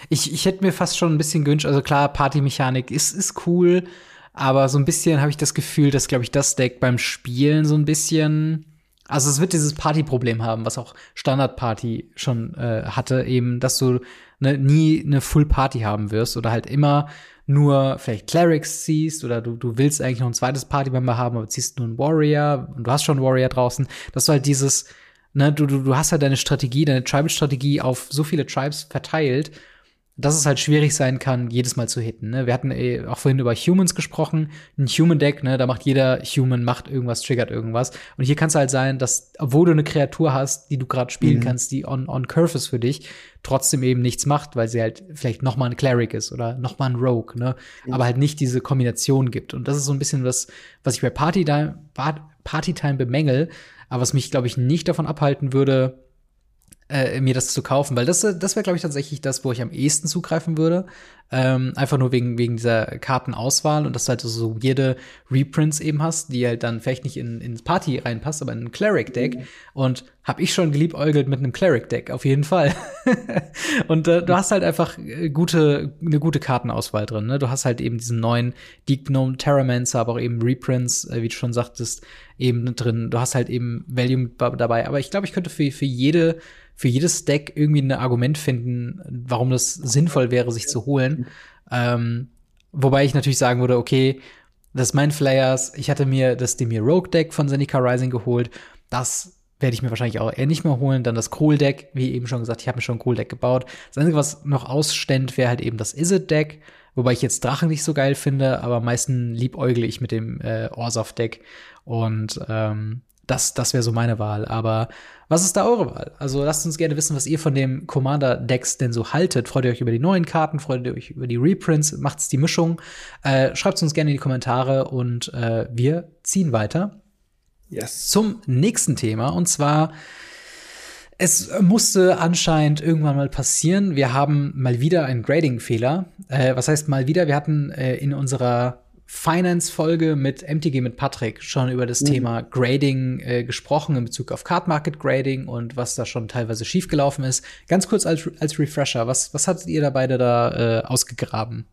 ich, ich hätte mir fast schon ein bisschen gewünscht, also klar, Partymechanik ist, ist cool, aber so ein bisschen habe ich das Gefühl, dass, glaube ich, das Deck beim Spielen so ein bisschen also es wird dieses Partyproblem haben, was auch Standard Party schon äh, hatte, eben, dass du ne, nie eine Full Party haben wirst oder halt immer nur vielleicht Clerics ziehst oder du, du willst eigentlich noch ein zweites Party-Member haben, aber ziehst nur einen Warrior und du hast schon einen Warrior draußen, dass du halt dieses, ne, du, du, du hast halt deine Strategie, deine Tribal-Strategie auf so viele Tribes verteilt dass es halt schwierig sein kann, jedes Mal zu hitten. Ne? Wir hatten eh auch vorhin über Humans gesprochen. Ein Human-Deck, ne, da macht jeder Human, macht irgendwas, triggert irgendwas. Und hier kann es halt sein, dass, obwohl du eine Kreatur hast, die du gerade spielen mhm. kannst, die on, on Curve ist für dich, trotzdem eben nichts macht, weil sie halt vielleicht noch mal ein Cleric ist oder noch mal ein Rogue, ne? Mhm. Aber halt nicht diese Kombination gibt. Und das ist so ein bisschen was, was ich bei Partytime, Partytime bemängel, aber was mich, glaube ich, nicht davon abhalten würde, äh, mir das zu kaufen, weil das, das wäre, glaube ich, tatsächlich das, wo ich am ehesten zugreifen würde. Ähm, einfach nur wegen, wegen dieser Kartenauswahl und dass du halt so jede Reprints eben hast, die halt dann vielleicht nicht in, ins Party reinpasst, aber in ein Cleric-Deck. Mhm. Und hab ich schon geliebäugelt mit einem Cleric-Deck, auf jeden Fall. und äh, du hast halt einfach äh, gute, eine gute Kartenauswahl drin. Ne? Du hast halt eben diesen neuen Deep Gnome Terramancer, aber auch eben Reprints, äh, wie du schon sagtest, eben drin. Du hast halt eben Value dabei. Aber ich glaube, ich könnte für, für jede für jedes Deck irgendwie ein Argument finden, warum das sinnvoll wäre, sich zu holen. Ähm, wobei ich natürlich sagen würde, okay, das Mind Flayers, ich hatte mir das Demir Rogue Deck von Seneca Rising geholt. Das werde ich mir wahrscheinlich auch eher nicht mehr holen. Dann das Cool Deck, wie eben schon gesagt, ich habe mir schon ein Cool Deck gebaut. Das Einzige, was noch ausständ, wäre halt eben das Izzet Deck. Wobei ich jetzt Drachen nicht so geil finde, aber am meisten liebäugle ich mit dem äh, Orsov Deck. Und ähm, das, das wäre so meine Wahl. Aber was ist da eure Wahl? Also lasst uns gerne wissen, was ihr von dem Commander-Decks denn so haltet. Freut ihr euch über die neuen Karten? Freut ihr euch über die Reprints? Macht's die Mischung? Äh, Schreibt uns gerne in die Kommentare und äh, wir ziehen weiter. Yes. Zum nächsten Thema und zwar es musste anscheinend irgendwann mal passieren. Wir haben mal wieder einen Grading-Fehler. Äh, was heißt mal wieder? Wir hatten äh, in unserer Finance-Folge mit MTG mit Patrick schon über das mhm. Thema Grading äh, gesprochen in Bezug auf Card Market Grading und was da schon teilweise schiefgelaufen ist. Ganz kurz als, als Refresher, was, was hattet ihr da beide da äh, ausgegraben?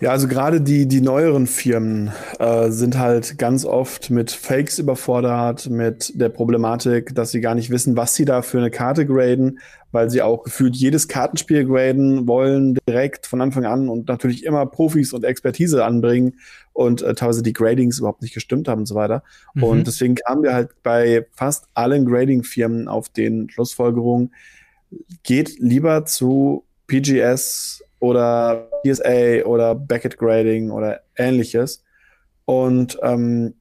Ja, also gerade die, die neueren Firmen äh, sind halt ganz oft mit Fakes überfordert, mit der Problematik, dass sie gar nicht wissen, was sie da für eine Karte graden, weil sie auch gefühlt jedes Kartenspiel graden wollen, direkt von Anfang an und natürlich immer Profis und Expertise anbringen und äh, teilweise die Gradings überhaupt nicht gestimmt haben und so weiter. Mhm. Und deswegen kamen wir halt bei fast allen Grading-Firmen auf den Schlussfolgerungen, geht lieber zu PGS oder PSA oder Beckett Grading oder ähnliches. Und ähm,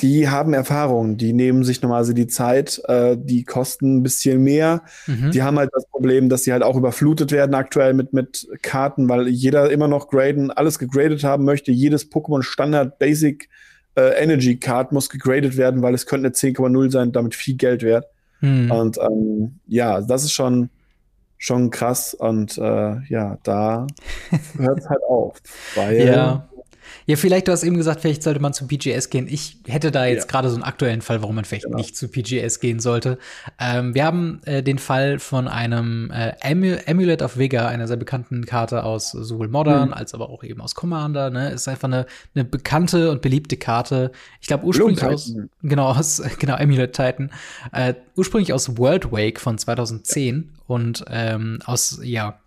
die haben Erfahrung, die nehmen sich normalerweise die Zeit, äh, die kosten ein bisschen mehr. Mhm. Die haben halt das Problem, dass sie halt auch überflutet werden aktuell mit, mit Karten, weil jeder immer noch graden, alles gegradet haben möchte. Jedes Pokémon Standard Basic äh, Energy Card muss gegradet werden, weil es könnte eine 10,0 sein, damit viel Geld wert. Mhm. Und ähm, ja, das ist schon, schon krass und äh, ja, da hört es halt auf. Weil ja. Ja, vielleicht, du hast eben gesagt, vielleicht sollte man zu PGS gehen. Ich hätte da jetzt ja. gerade so einen aktuellen Fall, warum man vielleicht genau. nicht zu PGS gehen sollte. Ähm, wir haben äh, den Fall von einem äh, Amulet of Vigor, einer sehr bekannten Karte aus sowohl Modern mhm. als aber auch eben aus Commander. Ne? Ist einfach eine, eine bekannte und beliebte Karte. Ich glaube ursprünglich aus, genau, aus, genau, Amulet Titan. Äh, ursprünglich aus World Wake von 2010 ja. Und ähm, aus, ja,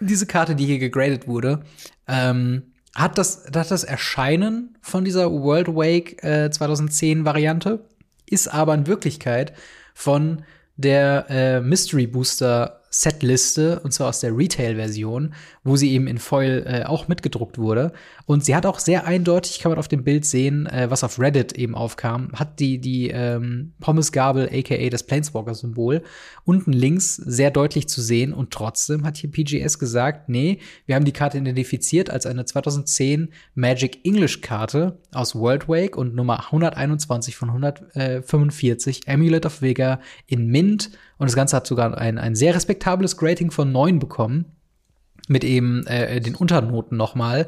diese Karte, die hier gegradet wurde, ähm, hat das, hat das Erscheinen von dieser World Wake äh, 2010 Variante, ist aber in Wirklichkeit von der äh, Mystery Booster Setliste, und zwar aus der Retail-Version, wo sie eben in Foil äh, auch mitgedruckt wurde. Und sie hat auch sehr eindeutig, kann man auf dem Bild sehen, äh, was auf Reddit eben aufkam, hat die, die ähm, Pommesgabel, aka das Planeswalker-Symbol, unten links sehr deutlich zu sehen. Und trotzdem hat hier PGS gesagt, nee, wir haben die Karte identifiziert als eine 2010 Magic English-Karte aus World Wake und Nummer 121 von 145, Amulet of Vega in Mint und das Ganze hat sogar ein, ein sehr respektables Grading von 9 bekommen. Mit eben äh, den Unternoten nochmal.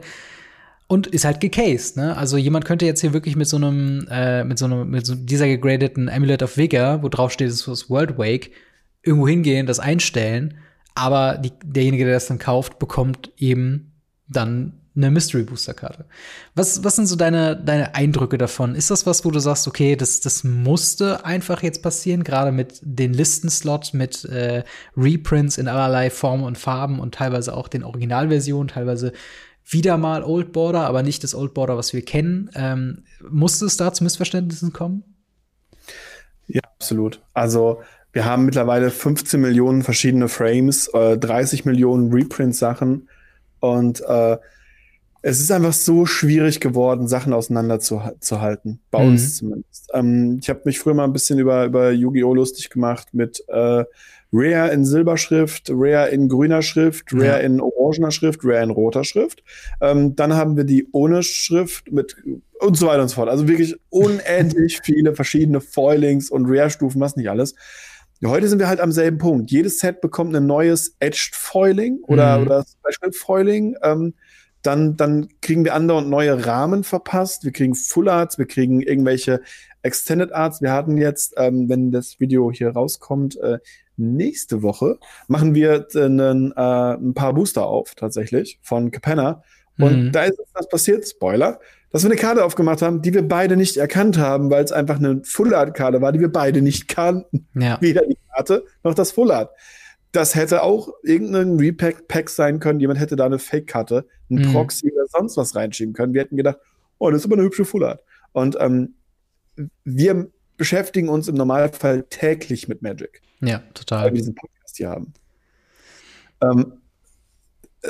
Und ist halt gecased, ne? Also jemand könnte jetzt hier wirklich mit so einem, äh, mit so einem, mit so dieser gegradeten Amulet of Vigor, wo drauf steht, es ist World Wake, irgendwo hingehen, das einstellen. Aber die, derjenige, der das dann kauft, bekommt eben dann eine Mystery Booster Karte. Was, was sind so deine, deine Eindrücke davon? Ist das was, wo du sagst, okay, das, das musste einfach jetzt passieren, gerade mit den Listenslot, mit äh, Reprints in allerlei Formen und Farben und teilweise auch den Originalversionen, teilweise wieder mal Old Border, aber nicht das Old Border, was wir kennen. Ähm, musste es da zu Missverständnissen kommen? Ja, absolut. Also wir haben mittlerweile 15 Millionen verschiedene Frames, äh, 30 Millionen Reprint-Sachen und äh, es ist einfach so schwierig geworden, Sachen auseinanderzuhalten. Bei mhm. uns zumindest. Ähm, ich habe mich früher mal ein bisschen über, über Yu-Gi-Oh! lustig gemacht mit äh, Rare in Silberschrift, Rare in grüner Schrift, Rare ja. in orangener Schrift, Rare in roter Schrift. Ähm, dann haben wir die ohne Schrift mit und so weiter und so fort. Also wirklich unendlich viele verschiedene Foilings und Rare-Stufen, was nicht alles. Heute sind wir halt am selben Punkt. Jedes Set bekommt ein neues Edged Foiling oder, mhm. oder Special Foiling. Ähm, dann, dann kriegen wir andere und neue Rahmen verpasst. Wir kriegen Full Arts, wir kriegen irgendwelche Extended Arts. Wir hatten jetzt, ähm, wenn das Video hier rauskommt, äh, nächste Woche machen wir einen, äh, ein paar Booster auf, tatsächlich, von Capenna. Und mhm. da ist was passiert, Spoiler, dass wir eine Karte aufgemacht haben, die wir beide nicht erkannt haben, weil es einfach eine Full Art Karte war, die wir beide nicht kannten. Ja. Weder die Karte noch das Full Art das hätte auch irgendein Repack-Pack sein können. Jemand hätte da eine Fake-Karte, ein mhm. Proxy oder sonst was reinschieben können. Wir hätten gedacht, oh, das ist aber eine hübsche Full Art. Und ähm, wir beschäftigen uns im Normalfall täglich mit Magic. Ja, total. Weil wir diesen Podcast hier haben. Ähm,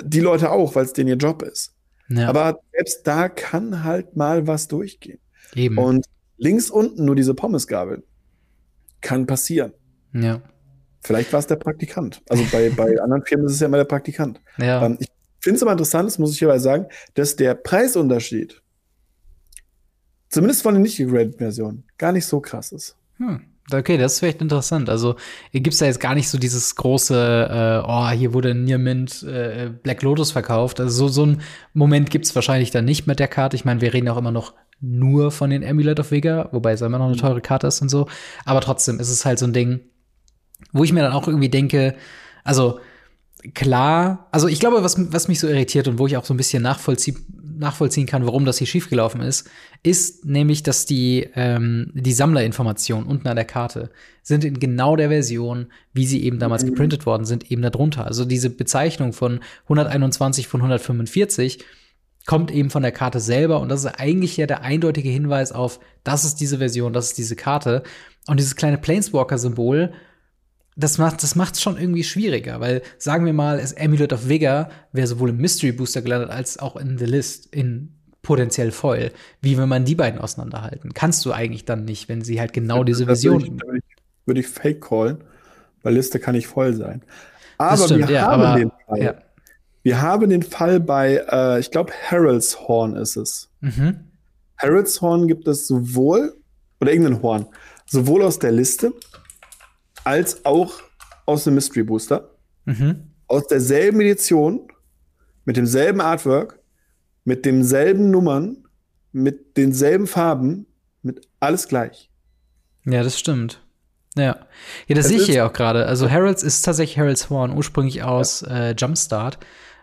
die Leute auch, weil es denen ihr Job ist. Ja. Aber selbst da kann halt mal was durchgehen. Eben. Und links unten nur diese Pommesgabel. Kann passieren. Ja. Vielleicht war es der Praktikant. Also bei, bei anderen Firmen ist es ja immer der Praktikant. Ja. Ähm, ich finde es aber interessant, das muss ich hierbei sagen, dass der Preisunterschied, zumindest von den nicht gegradeten Versionen, gar nicht so krass ist. Hm. Okay, das ist vielleicht interessant. Also gibt es da jetzt gar nicht so dieses große, äh, oh, hier wurde Near Mint äh, Black Lotus verkauft. Also so, so einen Moment gibt es wahrscheinlich dann nicht mit der Karte. Ich meine, wir reden auch immer noch nur von den Amulet of Vega, wobei es immer noch eine teure Karte ist und so. Aber trotzdem ist es halt so ein Ding, wo ich mir dann auch irgendwie denke, also klar, also ich glaube, was, was mich so irritiert und wo ich auch so ein bisschen nachvollzie nachvollziehen kann, warum das hier schiefgelaufen ist, ist nämlich, dass die, ähm, die Sammlerinformationen unten an der Karte sind in genau der Version, wie sie eben damals mhm. geprintet worden sind, eben darunter. Also diese Bezeichnung von 121 von 145 kommt eben von der Karte selber und das ist eigentlich ja der eindeutige Hinweis auf, das ist diese Version, das ist diese Karte. Und dieses kleine Planeswalker-Symbol das macht das macht's schon irgendwie schwieriger, weil sagen wir mal, es Amulet of Vigor wäre sowohl im Mystery Booster gelandet als auch in The List in potenziell Foil. Wie wenn man die beiden auseinanderhalten? Kannst du eigentlich dann nicht, wenn sie halt genau ja, diese Vision. Würde ich, würde ich, Fake callen, weil Liste kann nicht voll sein. Aber stimmt, wir ja, haben aber, den Fall. Ja. Wir haben den Fall bei, äh, ich glaube, Harold's Horn ist es. Mhm. Harold's Horn gibt es sowohl, oder irgendein Horn, sowohl aus der Liste als auch aus dem Mystery Booster. Mhm. Aus derselben Edition, mit demselben Artwork, mit demselben Nummern, mit denselben Farben, mit alles gleich. Ja, das stimmt. Ja, ja das sehe ich hier auch gerade. Also Harolds ist tatsächlich Harolds Horn, ursprünglich aus ja. äh, Jumpstart.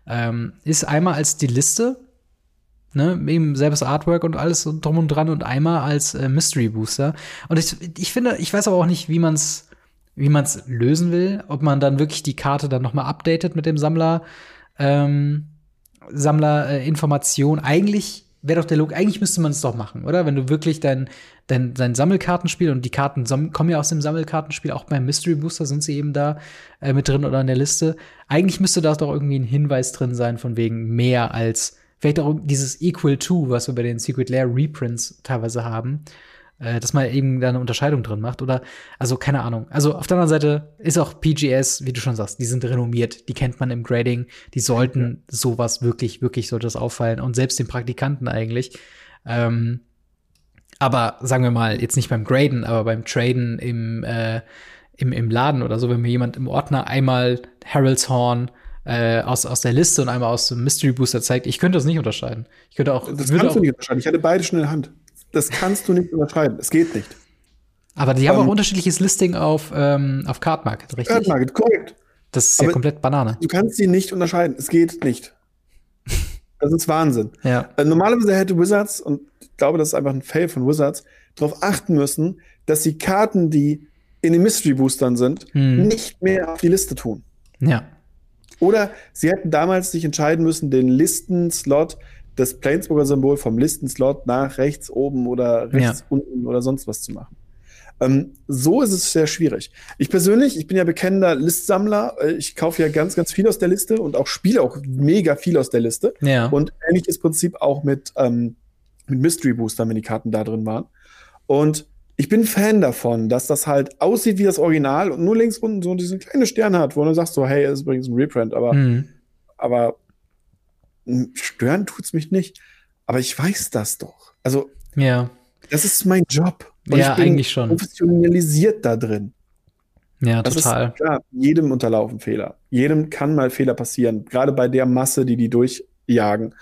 Ähm, ist einmal als die Liste, ne, eben selbes Artwork und alles drum und dran und einmal als äh, Mystery Booster. Und ich, ich finde, ich weiß aber auch nicht, wie man es wie man es lösen will, ob man dann wirklich die Karte dann noch mal updatet mit dem Sammler ähm, Sammlerinformation. Äh, eigentlich wäre doch der Look, eigentlich müsste man es doch machen, oder? Wenn du wirklich dein, dein, dein Sammelkartenspiel und die Karten kommen ja aus dem Sammelkartenspiel, auch beim Mystery Booster sind sie eben da äh, mit drin oder in der Liste. Eigentlich müsste da doch irgendwie ein Hinweis drin sein, von wegen mehr als vielleicht auch dieses Equal to, was wir bei den Secret Lair Reprints teilweise haben äh, dass man eben da eine Unterscheidung drin macht oder also keine Ahnung. Also auf der anderen Seite ist auch PGS, wie du schon sagst, die sind renommiert, die kennt man im Grading, die sollten ja. sowas wirklich, wirklich sollte das auffallen und selbst den Praktikanten eigentlich. Ähm, aber sagen wir mal, jetzt nicht beim Graden, aber beim Traden im, äh, im, im Laden oder so, wenn mir jemand im Ordner einmal Harold's Horn äh, aus, aus der Liste und einmal aus dem Mystery Booster zeigt, ich könnte das nicht unterscheiden. Ich könnte auch. Das kannst auch, du nicht unterscheiden. Ich hatte beide schon in der Hand das kannst du nicht unterschreiben. Es geht nicht. Aber die haben um, auch ähm, unterschiedliches Listing auf, ähm, auf Card Market, richtig? Card Market, korrekt. Das ist Aber ja komplett Banane. Du kannst sie nicht unterscheiden. Es geht nicht. Das ist Wahnsinn. Ja. Äh, normalerweise hätte Wizards, und ich glaube, das ist einfach ein Fail von Wizards, darauf achten müssen, dass sie Karten, die in den Mystery Boostern sind, hm. nicht mehr auf die Liste tun. Ja. Oder sie hätten damals sich entscheiden müssen, den Listenslot das Planeswalker-Symbol vom Listenslot nach rechts oben oder rechts ja. unten oder sonst was zu machen. Ähm, so ist es sehr schwierig. Ich persönlich, ich bin ja bekennender Listsammler. Äh, ich kaufe ja ganz, ganz viel aus der Liste und auch spiele auch mega viel aus der Liste. Ja. Und ähnliches Prinzip auch mit, ähm, mit Mystery Booster, wenn die Karten da drin waren. Und ich bin Fan davon, dass das halt aussieht wie das Original und nur links unten so diesen kleinen Stern hat, wo du sagst so, hey, das ist übrigens ein Reprint, aber, mhm. aber stören tut's mich nicht. Aber ich weiß das doch. Also, ja. das ist mein Job. Und ja, ich bin eigentlich schon. Professionalisiert da drin. Ja, das total. Ist, klar, jedem unterlaufen Fehler. Jedem kann mal Fehler passieren. Gerade bei der Masse, die die durchjagen.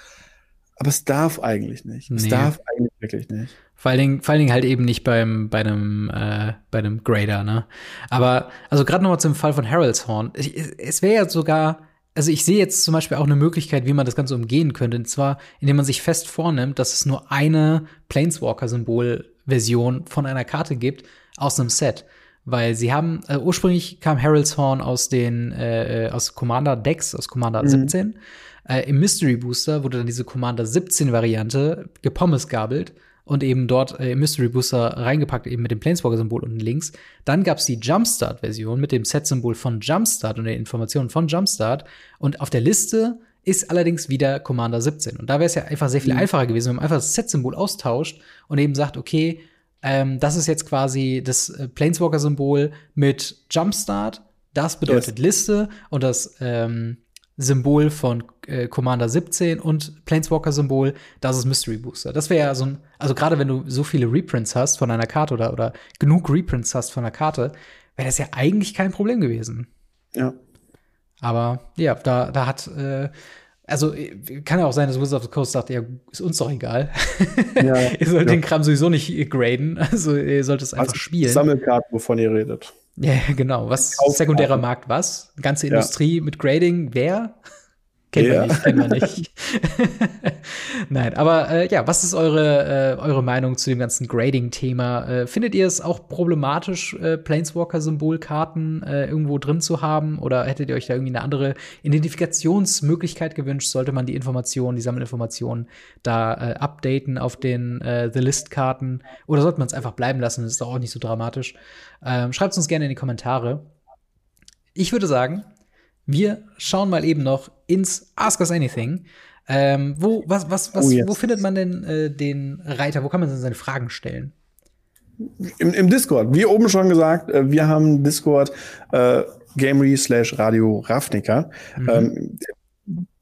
Aber es darf eigentlich nicht. Es nee. darf eigentlich wirklich nicht. Vor allen, Dingen, vor allen Dingen halt eben nicht beim, bei einem, äh, bei einem Grader, ne? Aber, also gerade nochmal zum Fall von Harold's Horn. Es wäre ja sogar also ich sehe jetzt zum Beispiel auch eine Möglichkeit, wie man das Ganze umgehen könnte. Und zwar, indem man sich fest vornimmt, dass es nur eine Planeswalker-Symbol-Version von einer Karte gibt aus einem Set. Weil sie haben, äh, ursprünglich kam Harold's Horn aus den, äh, aus Commander Decks, aus Commander mhm. 17. Äh, Im Mystery Booster wurde dann diese Commander 17 Variante gepommesgabelt und eben dort äh, im Mystery Booster reingepackt, eben mit dem Planeswalker-Symbol unten links. Dann gab es die Jumpstart-Version mit dem Set-Symbol von Jumpstart und den Informationen von Jumpstart. Und auf der Liste ist allerdings wieder Commander 17. Und da wäre es ja einfach sehr viel mhm. einfacher gewesen, wenn man einfach das Set-Symbol austauscht und eben sagt, okay, ähm, das ist jetzt quasi das äh, Planeswalker-Symbol mit Jumpstart. Das bedeutet yes. Liste und das ähm, Symbol von äh, Commander 17 und Planeswalker-Symbol, das ist Mystery Booster. Das wäre ja so ein, also gerade wenn du so viele Reprints hast von einer Karte oder, oder genug Reprints hast von einer Karte, wäre das ja eigentlich kein Problem gewesen. Ja. Aber ja, da, da hat, äh, also kann ja auch sein, dass Wizard of the Coast sagt, ja, ist uns doch egal. Ja, ihr sollt ja. den Kram sowieso nicht graden, also ihr sollt es einfach also, spielen. Sammelkarten, wovon ihr redet. Ja, genau. Was sekundärer Markt was? Ganze Industrie ja. mit Grading, wer? Kennen ja. wir nicht, kennen wir nicht. Nein, aber äh, ja, was ist eure, äh, eure Meinung zu dem ganzen Grading-Thema? Äh, findet ihr es auch problematisch, äh, Planeswalker-Symbolkarten äh, irgendwo drin zu haben? Oder hättet ihr euch da irgendwie eine andere Identifikationsmöglichkeit gewünscht? Sollte man die Informationen, die Sammelinformationen da äh, updaten auf den The List-Karten? Oder sollte man es einfach bleiben lassen? Das ist doch auch nicht so dramatisch. Ähm, Schreibt uns gerne in die Kommentare. Ich würde sagen, wir schauen mal eben noch ins Ask Us Anything. Ähm, wo, was, was, was, oh, yes. wo findet man denn äh, den Reiter? Wo kann man denn seine Fragen stellen? Im, Im Discord. Wie oben schon gesagt, äh, wir haben Discord äh, Gamery slash Radio Ravnica. Mhm. Ähm,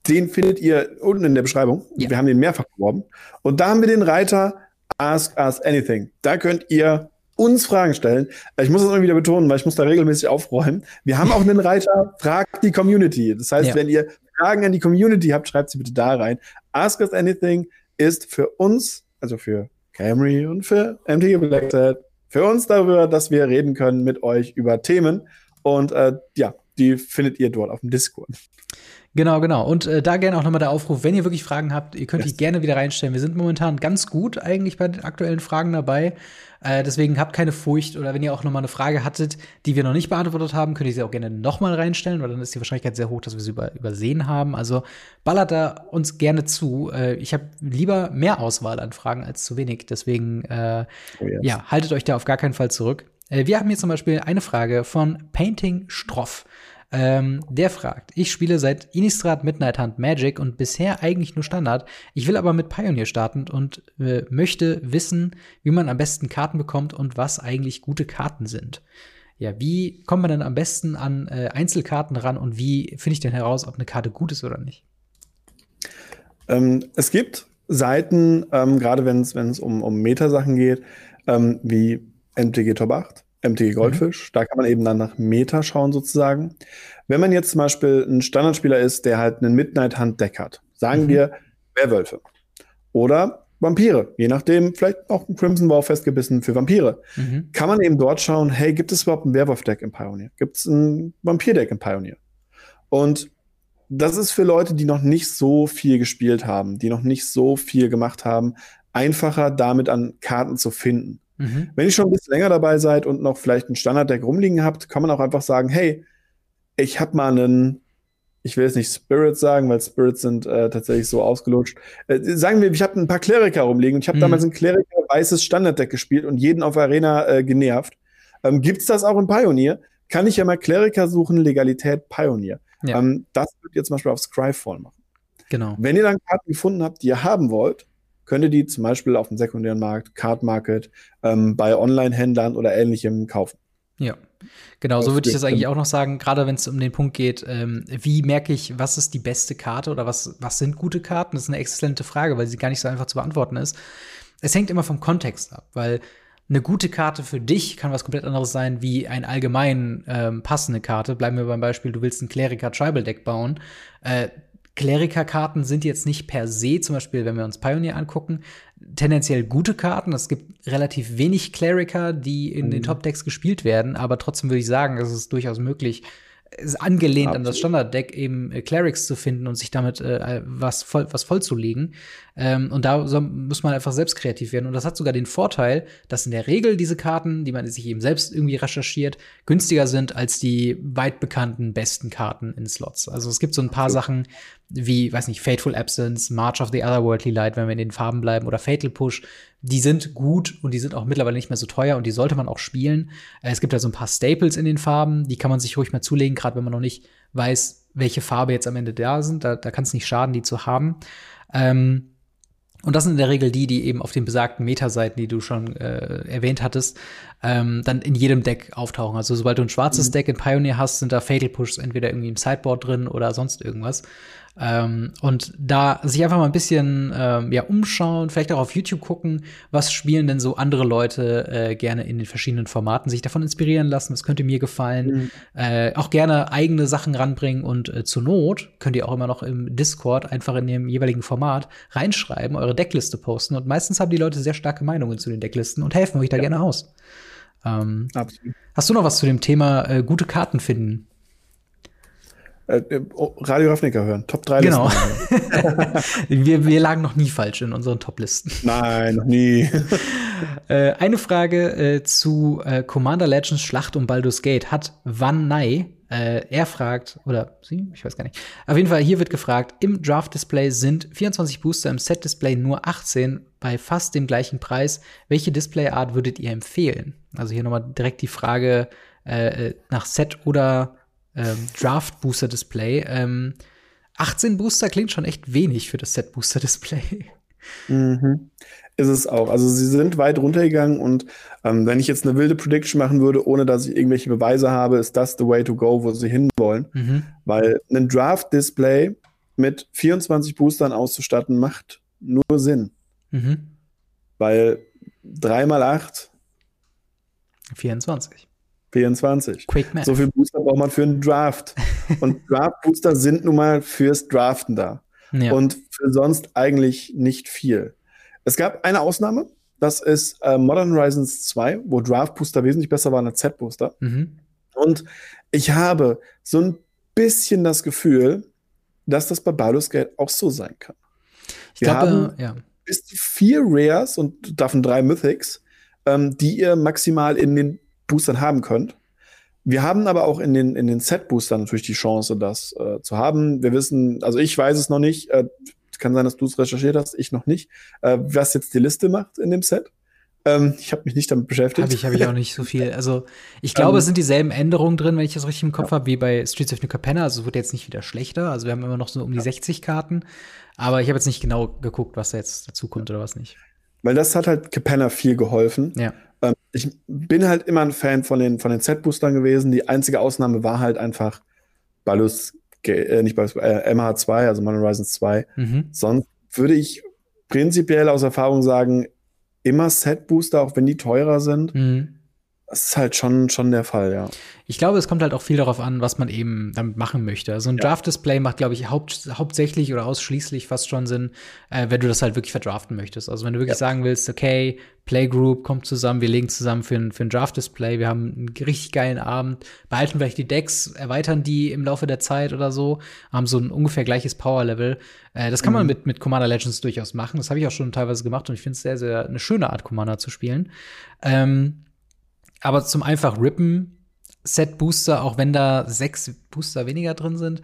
den findet ihr unten in der Beschreibung. Ja. Wir haben den mehrfach beworben. Und da haben wir den Reiter Ask Us Anything. Da könnt ihr uns Fragen stellen. Ich muss das immer wieder betonen, weil ich muss da regelmäßig aufräumen. Wir haben auch einen Reiter, fragt die Community. Das heißt, ja. wenn ihr Fragen an die Community habt, schreibt sie bitte da rein. Ask Us Anything ist für uns, also für Camry und für MTG Black für uns darüber, dass wir reden können mit euch über Themen. Und äh, ja, die findet ihr dort auf dem Discord. Genau, genau. Und äh, da gerne auch nochmal der Aufruf, wenn ihr wirklich Fragen habt, ihr könnt yes. die gerne wieder reinstellen. Wir sind momentan ganz gut eigentlich bei den aktuellen Fragen dabei. Äh, deswegen habt keine Furcht oder wenn ihr auch nochmal eine Frage hattet, die wir noch nicht beantwortet haben, könnt ihr sie auch gerne nochmal reinstellen, weil dann ist die Wahrscheinlichkeit sehr hoch, dass wir sie über übersehen haben. Also ballert da uns gerne zu. Äh, ich habe lieber mehr Auswahl an Fragen als zu wenig. Deswegen, äh, oh yes. ja, haltet euch da auf gar keinen Fall zurück. Äh, wir haben hier zum Beispiel eine Frage von Painting Stroff. Ähm, der fragt, ich spiele seit Innistrad Midnight Hunt Magic und bisher eigentlich nur Standard. Ich will aber mit Pioneer starten und äh, möchte wissen, wie man am besten Karten bekommt und was eigentlich gute Karten sind. Ja, wie kommt man denn am besten an äh, Einzelkarten ran und wie finde ich denn heraus, ob eine Karte gut ist oder nicht? Ähm, es gibt Seiten, ähm, gerade wenn es um, um Metasachen geht, ähm, wie MTG Top 8, MTG Goldfisch. Mhm. Da kann man eben dann nach Meta schauen sozusagen. Wenn man jetzt zum Beispiel ein Standardspieler ist, der halt einen Midnight Hunt Deck hat, sagen mhm. wir Werwölfe oder Vampire, je nachdem, vielleicht auch ein Crimson War festgebissen für Vampire, mhm. kann man eben dort schauen, hey, gibt es überhaupt ein Werwolf-Deck im Pioneer? Gibt es ein Vampir-Deck im Pioneer? Und das ist für Leute, die noch nicht so viel gespielt haben, die noch nicht so viel gemacht haben, einfacher damit an Karten zu finden. Mhm. Wenn ihr schon ein bisschen länger dabei seid und noch vielleicht ein Standarddeck rumliegen habt, kann man auch einfach sagen, hey, ich habe mal einen, ich will jetzt nicht Spirits sagen, weil Spirits sind äh, tatsächlich so ausgelutscht. Äh, sagen wir, ich habe ein paar Kleriker rumliegen und ich habe mhm. damals ein Kleriker weißes Standarddeck gespielt und jeden auf Arena äh, genervt. Ähm, Gibt es das auch in Pioneer? Kann ich ja mal Kleriker suchen, Legalität Pioneer. Ja. Ähm, das wird ihr zum Beispiel auf Scryfall machen. Genau. Wenn ihr dann Karten gefunden habt, die ihr haben wollt, könnt ihr die zum Beispiel auf dem sekundären Markt, Card Market, ähm, bei Online-Händlern oder ähnlichem kaufen. Ja. Genau, so würde ich das eigentlich auch noch sagen, gerade wenn es um den Punkt geht, ähm, wie merke ich, was ist die beste Karte oder was, was sind gute Karten? Das ist eine exzellente Frage, weil sie gar nicht so einfach zu beantworten ist. Es hängt immer vom Kontext ab, weil eine gute Karte für dich kann was komplett anderes sein wie ein allgemein ähm, passende Karte. Bleiben wir beim Beispiel, du willst ein Kleriker Tribal Deck bauen. Äh, Kleriker-Karten sind jetzt nicht per se, zum Beispiel, wenn wir uns Pioneer angucken, tendenziell gute Karten. Es gibt relativ wenig Kleriker, die in mhm. den Top-Decks gespielt werden, aber trotzdem würde ich sagen, es ist durchaus möglich, ist angelehnt Absolut. an das Standarddeck eben äh, Clerics zu finden und sich damit äh, was voll was vollzulegen. Ähm, und da so, muss man einfach selbst kreativ werden. Und das hat sogar den Vorteil, dass in der Regel diese Karten, die man sich eben selbst irgendwie recherchiert, günstiger sind als die weit bekannten besten Karten in Slots. Also es gibt so ein paar Sachen wie, weiß nicht, Fateful Absence, March of the Otherworldly Light, wenn wir in den Farben bleiben, oder Fatal Push, die sind gut und die sind auch mittlerweile nicht mehr so teuer und die sollte man auch spielen. Äh, es gibt da so ein paar Staples in den Farben, die kann man sich ruhig mal zulegen, gerade wenn man noch nicht weiß, welche Farbe jetzt am Ende da sind. Da, da kann es nicht schaden, die zu haben. Ähm, und das sind in der Regel die, die eben auf den besagten Metaseiten, die du schon äh, erwähnt hattest, ähm, dann in jedem Deck auftauchen. Also sobald du ein schwarzes mhm. Deck in Pioneer hast, sind da Fatal Pushs entweder irgendwie im Sideboard drin oder sonst irgendwas. Ähm, und da sich einfach mal ein bisschen ähm, ja, umschauen, vielleicht auch auf YouTube gucken, was spielen denn so andere Leute äh, gerne in den verschiedenen Formaten, sich davon inspirieren lassen, was könnte mir gefallen. Mhm. Äh, auch gerne eigene Sachen ranbringen und äh, zur Not könnt ihr auch immer noch im Discord einfach in dem jeweiligen Format reinschreiben, eure Deckliste posten. Und meistens haben die Leute sehr starke Meinungen zu den Decklisten und helfen euch da ja. gerne aus. Ähm, Absolut. Hast du noch was zu dem Thema äh, gute Karten finden? Äh, äh oh, Radio Ravnica hören. Top 3 Genau. wir, wir lagen noch nie falsch in unseren Top-Listen. Nein, noch nie. äh, eine Frage zu Commander Legends Schlacht um Baldur's Gate hat Van. Äh, er fragt, oder sie, ich weiß gar nicht. Auf jeden Fall, hier wird gefragt, im Draft-Display sind 24 Booster, im Set-Display nur 18, bei fast dem gleichen Preis. Welche Display-Art würdet ihr empfehlen? Also hier nochmal direkt die Frage äh, nach Set oder ähm, Draft Booster Display. Ähm, 18 Booster klingt schon echt wenig für das Set Booster Display. Mhm. Ist es auch. Also sie sind weit runtergegangen und ähm, wenn ich jetzt eine wilde Prediction machen würde, ohne dass ich irgendwelche Beweise habe, ist das the way to go, wo sie hinwollen. Mhm. Weil ein Draft-Display mit 24 Boostern auszustatten, macht nur Sinn. Mhm. Weil 3 mal 8 24. 24. Quick Math. So viel Booster braucht man für einen Draft. Und Draft-Booster sind nun mal fürs Draften da. Ja. Und für sonst eigentlich nicht viel. Es gab eine Ausnahme, das ist äh, Modern Horizons 2, wo Draft-Booster wesentlich besser waren als Z-Booster. Mhm. Und ich habe so ein bisschen das Gefühl, dass das bei Baldur's Gate auch so sein kann. Ich Wir glaube, haben ja. bis zu vier Rares und davon drei Mythics, ähm, die ihr maximal in den Boostern haben könnt. Wir haben aber auch in den, in den Set-Boostern natürlich die Chance, das äh, zu haben. Wir wissen, also ich weiß es noch nicht, äh, kann sein, dass du es recherchiert hast, ich noch nicht, äh, was jetzt die Liste macht in dem Set. Ähm, ich habe mich nicht damit beschäftigt. Habe ich, hab ich auch nicht so viel. Also ich glaube, ähm, es sind dieselben Änderungen drin, wenn ich das richtig im Kopf ja. habe, wie bei Streets of New Capenna. Also es wird jetzt nicht wieder schlechter. Also wir haben immer noch so um die ja. 60 Karten. Aber ich habe jetzt nicht genau geguckt, was da jetzt dazu kommt oder was nicht. Weil das hat halt Capenna viel geholfen. Ja. Ich bin halt immer ein Fan von den, von den Z-Boostern gewesen. Die einzige Ausnahme war halt einfach Ballus, äh, nicht Ballus, äh, MH2, also Modern Horizons 2. Mhm. Sonst würde ich prinzipiell aus Erfahrung sagen, immer Set-Booster, auch wenn die teurer sind. Mhm. Das ist halt schon, schon der Fall, ja. Ich glaube, es kommt halt auch viel darauf an, was man eben damit machen möchte. Also ein ja. Draft-Display macht, glaube ich, haupt, hauptsächlich oder ausschließlich fast schon Sinn, äh, wenn du das halt wirklich verdraften möchtest. Also wenn du wirklich ja. sagen willst, okay, Playgroup kommt zusammen, wir legen zusammen für ein, für ein Draft-Display, wir haben einen richtig geilen Abend, behalten vielleicht die Decks, erweitern die im Laufe der Zeit oder so, haben so ein ungefähr gleiches Power-Level. Äh, das kann mhm. man mit, mit Commander Legends durchaus machen. Das habe ich auch schon teilweise gemacht und ich finde es sehr, sehr eine schöne Art, Commander zu spielen. Ähm, aber zum einfach rippen, Set Booster, auch wenn da sechs Booster weniger drin sind,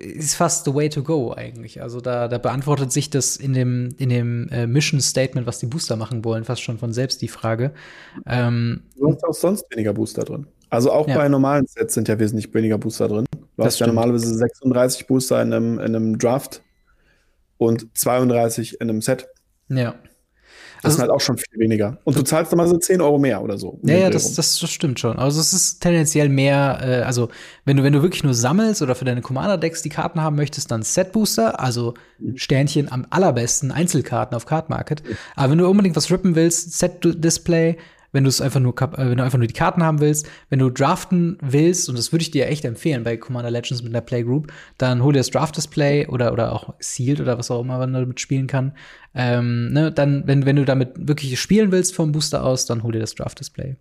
ist fast the way to go eigentlich. Also da, da beantwortet sich das in dem, in dem äh, Mission Statement, was die Booster machen wollen, fast schon von selbst die Frage. Ähm, du hast auch sonst weniger Booster drin. Also auch ja. bei normalen Sets sind ja wesentlich weniger Booster drin. Du das hast stimmt. ja normalerweise 36 Booster in einem, in einem Draft und 32 in einem Set. Ja. Das also, ist halt auch schon viel weniger. Und du zahlst dann mal so 10 Euro mehr oder so. Ja, ja, das, das, das stimmt schon. Also es ist tendenziell mehr, äh, also wenn du, wenn du wirklich nur sammelst oder für deine Commander-Decks die Karten haben möchtest, dann Set-Booster, also Sternchen am allerbesten, Einzelkarten auf Card Market. Aber wenn du unbedingt was rippen willst, Set-Display, wenn du es einfach nur, äh, wenn du einfach nur die Karten haben willst, wenn du draften willst, und das würde ich dir echt empfehlen bei Commander Legends mit einer Playgroup, dann hol dir das Draft Display oder, oder auch Sealed oder was auch immer man damit spielen kann. Ähm, ne, dann, wenn, wenn du damit wirklich spielen willst vom Booster aus, dann hol dir das Draft Display.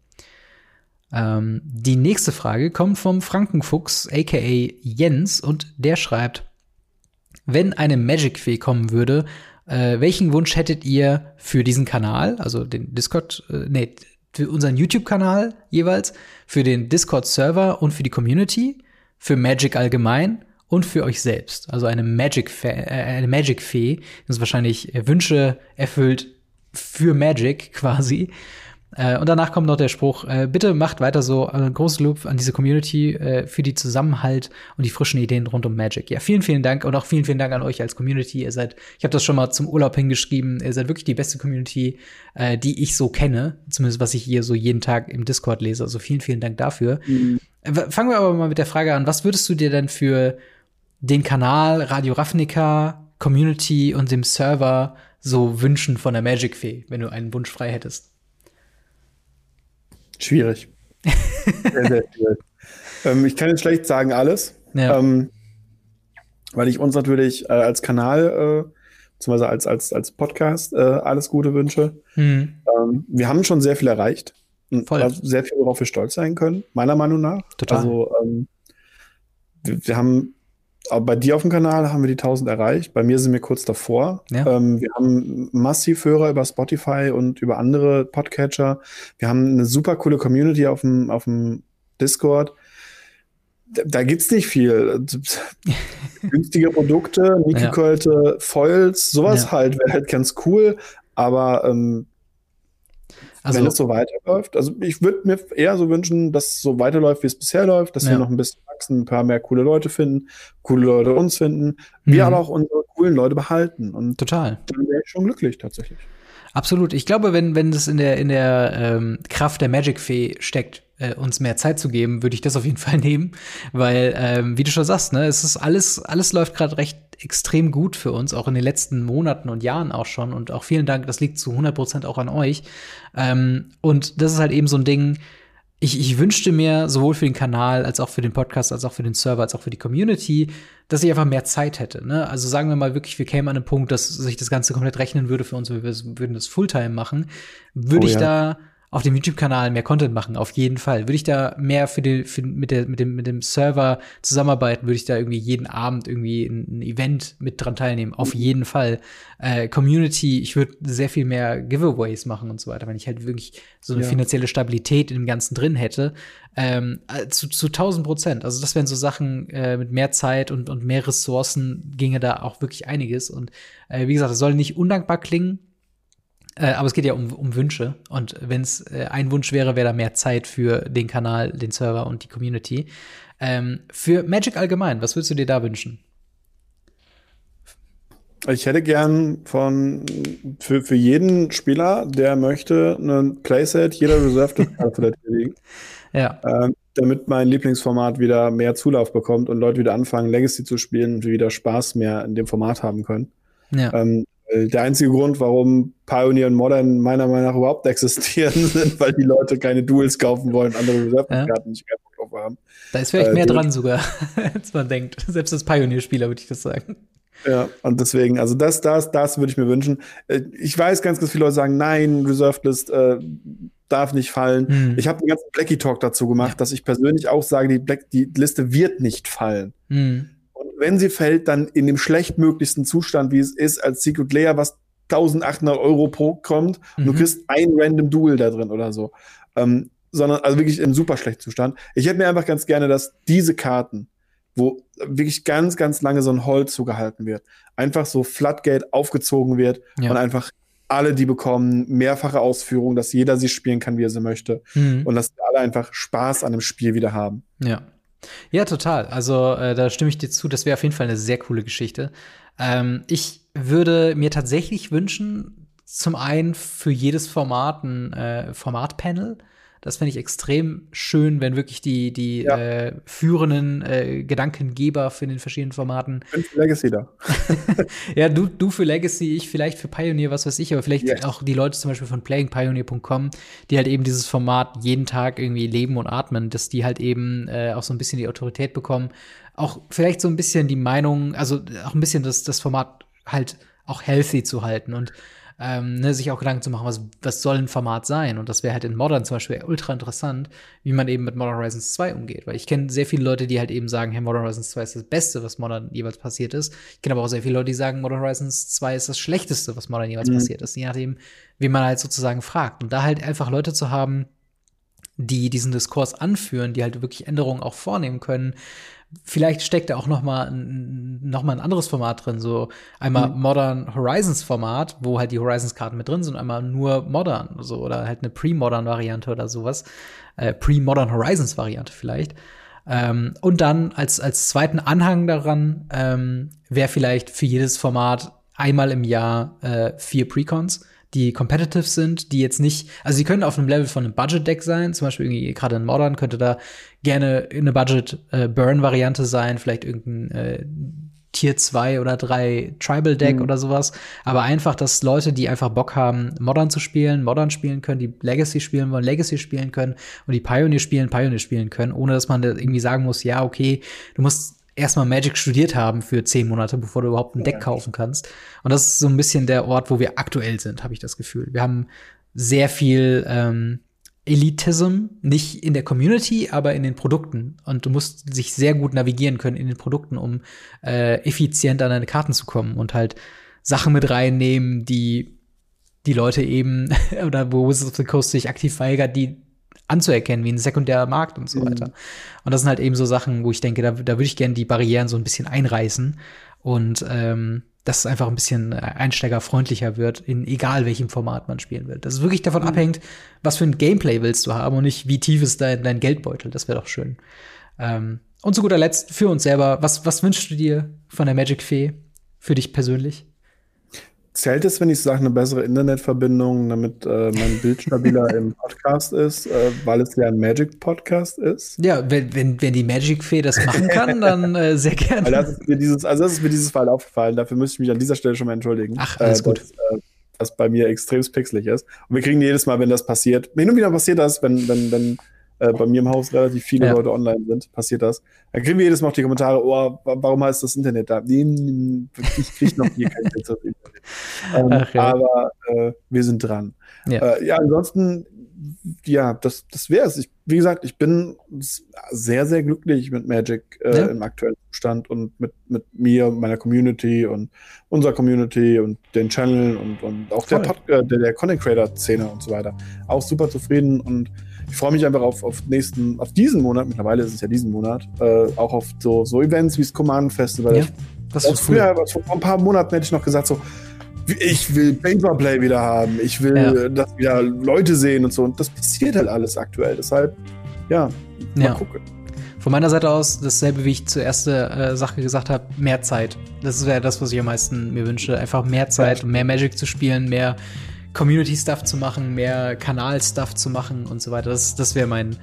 Ähm, die nächste Frage kommt vom Frankenfuchs, aka Jens, und der schreibt, wenn eine Magic-Fee kommen würde, äh, welchen Wunsch hättet ihr für diesen Kanal, also den Discord, äh, nee, für unseren YouTube-Kanal jeweils, für den Discord-Server und für die Community, für Magic allgemein und für euch selbst. Also eine äh, eine Magic Fee, das wahrscheinlich Wünsche erfüllt für Magic quasi. Äh, und danach kommt noch der Spruch, äh, bitte macht weiter so ein großes Loop an diese Community äh, für die Zusammenhalt und die frischen Ideen rund um Magic. Ja, vielen, vielen Dank und auch vielen, vielen Dank an euch als Community. Ihr seid, ich habe das schon mal zum Urlaub hingeschrieben, ihr seid wirklich die beste Community, die ich so kenne, zumindest was ich hier so jeden Tag im Discord lese. Also vielen, vielen Dank dafür. Mhm. Fangen wir aber mal mit der Frage an, was würdest du dir denn für den Kanal Radio Ravnica, Community und dem Server so wünschen von der Magic Fee, wenn du einen Wunsch frei hättest? Schwierig. sehr, sehr schwierig. Ähm, ich kann jetzt schlecht sagen alles, ja. ähm, weil ich uns natürlich äh, als Kanal, äh, beziehungsweise als, als, als Podcast, äh, alles Gute wünsche. Mhm. Ähm, wir haben schon sehr viel erreicht. Voll. Sehr viel, worauf wir stolz sein können, meiner Meinung nach. Total. Also, ähm, wir, wir haben aber bei dir auf dem Kanal haben wir die 1000 erreicht. Bei mir sind wir kurz davor. Ja. Ähm, wir haben massiv Hörer über Spotify und über andere Podcatcher. Wir haben eine super coole Community auf dem, auf dem Discord. Da, da gibt's nicht viel. Günstige Produkte, nie ja. Foils, sowas ja. halt wäre halt ganz cool. Aber ähm, also, wenn es so weiterläuft. Also ich würde mir eher so wünschen, dass es so weiterläuft, wie es bisher läuft, dass ja. wir noch ein bisschen wachsen, ein paar mehr coole Leute finden, coole Leute uns finden, mhm. wir aber auch unsere coolen Leute behalten. Und Total. Dann wäre ich schon glücklich tatsächlich. Absolut. Ich glaube, wenn, wenn das in der, in der ähm, Kraft der Magic-Fee steckt, äh, uns mehr Zeit zu geben, würde ich das auf jeden Fall nehmen. Weil, ähm, wie du schon sagst, ne, es ist alles, alles läuft gerade recht extrem gut für uns, auch in den letzten Monaten und Jahren auch schon. Und auch vielen Dank, das liegt zu 100 Prozent auch an euch. Ähm, und das ist halt eben so ein Ding, ich, ich wünschte mir sowohl für den Kanal als auch für den Podcast, als auch für den Server, als auch für die Community, dass ich einfach mehr Zeit hätte. Ne? Also sagen wir mal wirklich, wir kämen an einen Punkt, dass sich das Ganze komplett rechnen würde für uns, wir würden das Fulltime machen. Würde oh, ich ja. da auf dem YouTube-Kanal mehr Content machen, auf jeden Fall. Würde ich da mehr für die, für, mit, der, mit, dem, mit dem Server zusammenarbeiten, würde ich da irgendwie jeden Abend irgendwie ein, ein Event mit dran teilnehmen, auf mhm. jeden Fall. Äh, Community, ich würde sehr viel mehr Giveaways machen und so weiter, wenn ich halt wirklich so eine ja. finanzielle Stabilität in dem Ganzen drin hätte. Ähm, äh, zu, zu 1000 Prozent. Also das wären so Sachen äh, mit mehr Zeit und, und mehr Ressourcen ginge da auch wirklich einiges. Und äh, wie gesagt, es soll nicht undankbar klingen, äh, aber es geht ja um, um Wünsche. Und wenn es äh, ein Wunsch wäre, wäre da mehr Zeit für den Kanal, den Server und die Community. Ähm, für Magic allgemein, was würdest du dir da wünschen? Ich hätte gern von für, für jeden Spieler, der möchte, ein Playset jeder Reserve vor der Tür liegen. Ja. Ähm, damit mein Lieblingsformat wieder mehr Zulauf bekommt und Leute wieder anfangen, Legacy zu spielen und wieder Spaß mehr in dem Format haben können. Ja. Ähm, der einzige Grund, warum Pioneer und Modern meiner Meinung nach überhaupt existieren, sind, weil die Leute keine Duels kaufen wollen, andere Reserve-Karten ja. nicht mehr drauf haben. Da ist vielleicht äh, mehr dran sogar, als man denkt. Selbst als Pioneer-Spieler würde ich das sagen. Ja, und deswegen, also das, das, das würde ich mir wünschen. Äh, ich weiß, ganz, ganz viele Leute sagen, nein, Reserved List äh, darf nicht fallen. Hm. Ich habe einen ganzen Blackie Talk dazu gemacht, ja. dass ich persönlich auch sage, die, Black, die Liste wird nicht fallen. Hm wenn sie fällt, dann in dem schlechtmöglichsten Zustand, wie es ist, als Secret Layer, was 1800 Euro pro kommt mhm. und du kriegst ein random Duel da drin oder so. Ähm, sondern also wirklich im super schlechten Zustand. Ich hätte mir einfach ganz gerne, dass diese Karten, wo wirklich ganz, ganz lange so ein Hold zugehalten wird, einfach so Floodgate aufgezogen wird ja. und einfach alle die bekommen, mehrfache Ausführungen, dass jeder sie spielen kann, wie er sie möchte. Mhm. Und dass alle einfach Spaß an dem Spiel wieder haben. Ja. Ja, total. Also äh, da stimme ich dir zu. Das wäre auf jeden Fall eine sehr coole Geschichte. Ähm, ich würde mir tatsächlich wünschen, zum einen für jedes Format ein äh, Formatpanel. Das fände ich extrem schön, wenn wirklich die, die ja. äh, führenden äh, Gedankengeber für den verschiedenen Formaten. Ich bin für Legacy da. ja, du, du für Legacy, ich vielleicht für Pioneer, was weiß ich, aber vielleicht yes. auch die Leute zum Beispiel von playingpioneer.com, die halt eben dieses Format jeden Tag irgendwie leben und atmen, dass die halt eben äh, auch so ein bisschen die Autorität bekommen. Auch vielleicht so ein bisschen die Meinung, also auch ein bisschen das, das Format halt auch healthy zu halten und ähm, ne, sich auch Gedanken zu machen, was, was soll ein Format sein? Und das wäre halt in Modern zum Beispiel ultra interessant, wie man eben mit Modern Horizons 2 umgeht. Weil ich kenne sehr viele Leute, die halt eben sagen, hey, Modern Horizons 2 ist das Beste, was Modern jeweils passiert ist. Ich kenne aber auch sehr viele Leute, die sagen, Modern Horizons 2 ist das Schlechteste, was Modern jeweils mhm. passiert ist. Je nachdem, wie man halt sozusagen fragt. Und da halt einfach Leute zu haben, die diesen Diskurs anführen, die halt wirklich Änderungen auch vornehmen können, Vielleicht steckt da auch noch mal, noch mal ein anderes Format drin, so einmal mhm. Modern Horizons Format, wo halt die Horizons Karten mit drin sind, einmal nur Modern, so oder halt eine Pre-Modern Variante oder sowas, äh, Pre-Modern Horizons Variante vielleicht. Ähm, und dann als als zweiten Anhang daran ähm, wäre vielleicht für jedes Format einmal im Jahr äh, vier Precons die competitive sind, die jetzt nicht, also sie können auf einem Level von einem Budget-Deck sein, zum Beispiel irgendwie gerade in Modern könnte da gerne eine Budget-Burn-Variante sein, vielleicht irgendein äh, Tier 2 oder 3 Tribal Deck mhm. oder sowas. Aber einfach, dass Leute, die einfach Bock haben, Modern zu spielen, Modern spielen können, die Legacy spielen wollen, Legacy spielen können und die Pioneer spielen, Pioneer spielen können, ohne dass man da irgendwie sagen muss, ja, okay, du musst erstmal Magic studiert haben für zehn Monate, bevor du überhaupt ein Deck kaufen kannst. Und das ist so ein bisschen der Ort, wo wir aktuell sind, habe ich das Gefühl. Wir haben sehr viel ähm, Elitism, nicht in der Community, aber in den Produkten. Und du musst sich sehr gut navigieren können in den Produkten, um äh, effizient an deine Karten zu kommen und halt Sachen mit reinnehmen, die die Leute eben, oder wo Wizards of the Coast sich aktiv weigert, die anzuerkennen, wie ein sekundärer Markt und so mhm. weiter. Und das sind halt eben so Sachen, wo ich denke, da, da würde ich gerne die Barrieren so ein bisschen einreißen und ähm, dass es einfach ein bisschen einsteigerfreundlicher wird, in egal welchem Format man spielen will. Das ist wirklich davon mhm. abhängt, was für ein Gameplay willst du haben und nicht, wie tief ist dein, dein Geldbeutel. Das wäre doch schön. Ähm, und zu guter Letzt für uns selber, was, was wünschst du dir von der Magic Fee für dich persönlich? Zählt es, wenn ich sage, eine bessere Internetverbindung, damit äh, mein Bild stabiler im Podcast ist, äh, weil es ja ein Magic-Podcast ist? Ja, wenn, wenn, wenn die Magic-Fee das machen kann, dann äh, sehr gerne. Das ist, mir dieses, also das ist mir dieses Fall aufgefallen. Dafür müsste ich mich an dieser Stelle schon mal entschuldigen. Ach, alles äh, gut. Dass, äh, das bei mir extrem pixelig ist. Und wir kriegen jedes Mal, wenn das passiert, hin und wieder passiert das, wenn, wenn, wenn äh, bei mir im Haus relativ viele ja. Leute online sind, passiert das. Dann kriegen wir jedes Mal auch die Kommentare, oh, warum heißt das Internet da? Nee, ich kriege noch hier kein Internet. Ähm, Ach, ja. Aber äh, wir sind dran. Ja, äh, ja ansonsten, ja, das, das wäre es. Wie gesagt, ich bin sehr, sehr glücklich mit Magic äh, ja. im aktuellen Zustand und mit, mit mir, meiner Community und unserer Community und den Channel und, und auch der, Pod, äh, der, der Content Creator Szene und so weiter. Auch super zufrieden und ich freue mich einfach auf, auf nächsten, auf diesen Monat, mittlerweile ist es ja diesen Monat, äh, auch auf so, so Events wie das Command Festival. Ja, das ist früher, cool. vor ein paar Monaten hätte ich noch gesagt, so, ich will Paperplay wieder haben, ich will, ja. dass wieder Leute sehen und so. Und das passiert halt alles aktuell. Deshalb, ja, mal ja. gucken. Von meiner Seite aus dasselbe, wie ich zur ersten äh, Sache gesagt habe, mehr Zeit. Das wäre das, was ich am meisten mir wünsche. Einfach mehr Zeit, um mehr Magic zu spielen, mehr Community-Stuff zu machen, mehr Kanal-Stuff zu machen und so weiter. Das, das wäre mein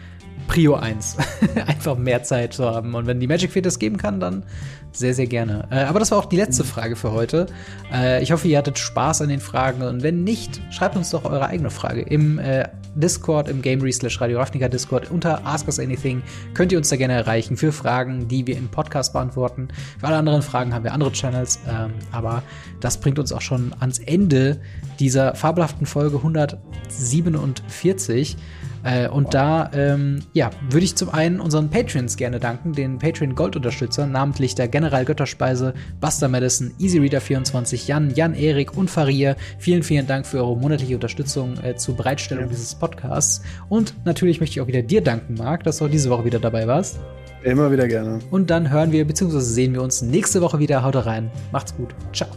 Prio 1. Einfach mehr Zeit zu haben. Und wenn die Magic Fate das geben kann, dann sehr, sehr gerne. Äh, aber das war auch die letzte Frage für heute. Äh, ich hoffe, ihr hattet Spaß an den Fragen. Und wenn nicht, schreibt uns doch eure eigene Frage im äh, Discord, im Gamery slash Radio Ravnica Discord unter Ask Us Anything. Könnt ihr uns da gerne erreichen für Fragen, die wir im Podcast beantworten. Für alle anderen Fragen haben wir andere Channels. Ähm, aber das bringt uns auch schon ans Ende dieser fabelhaften Folge 147. Äh, und da, ähm, ja, würde ich zum einen unseren Patreons gerne danken, den Patreon Gold-Unterstützern, namentlich der General Götterspeise, Buster Madison, EasyReader24, Jan, Jan Erik und Faria. Vielen, vielen Dank für eure monatliche Unterstützung äh, zur Bereitstellung ja. dieses Podcasts. Und natürlich möchte ich auch wieder dir danken, Marc, dass du auch diese Woche wieder dabei warst. Immer wieder gerne. Und dann hören wir bzw. sehen wir uns nächste Woche wieder. Haut rein. Macht's gut. Ciao.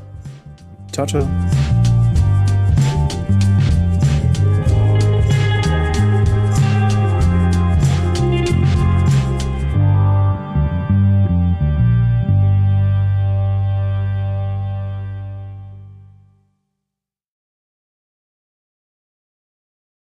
Ciao, ciao.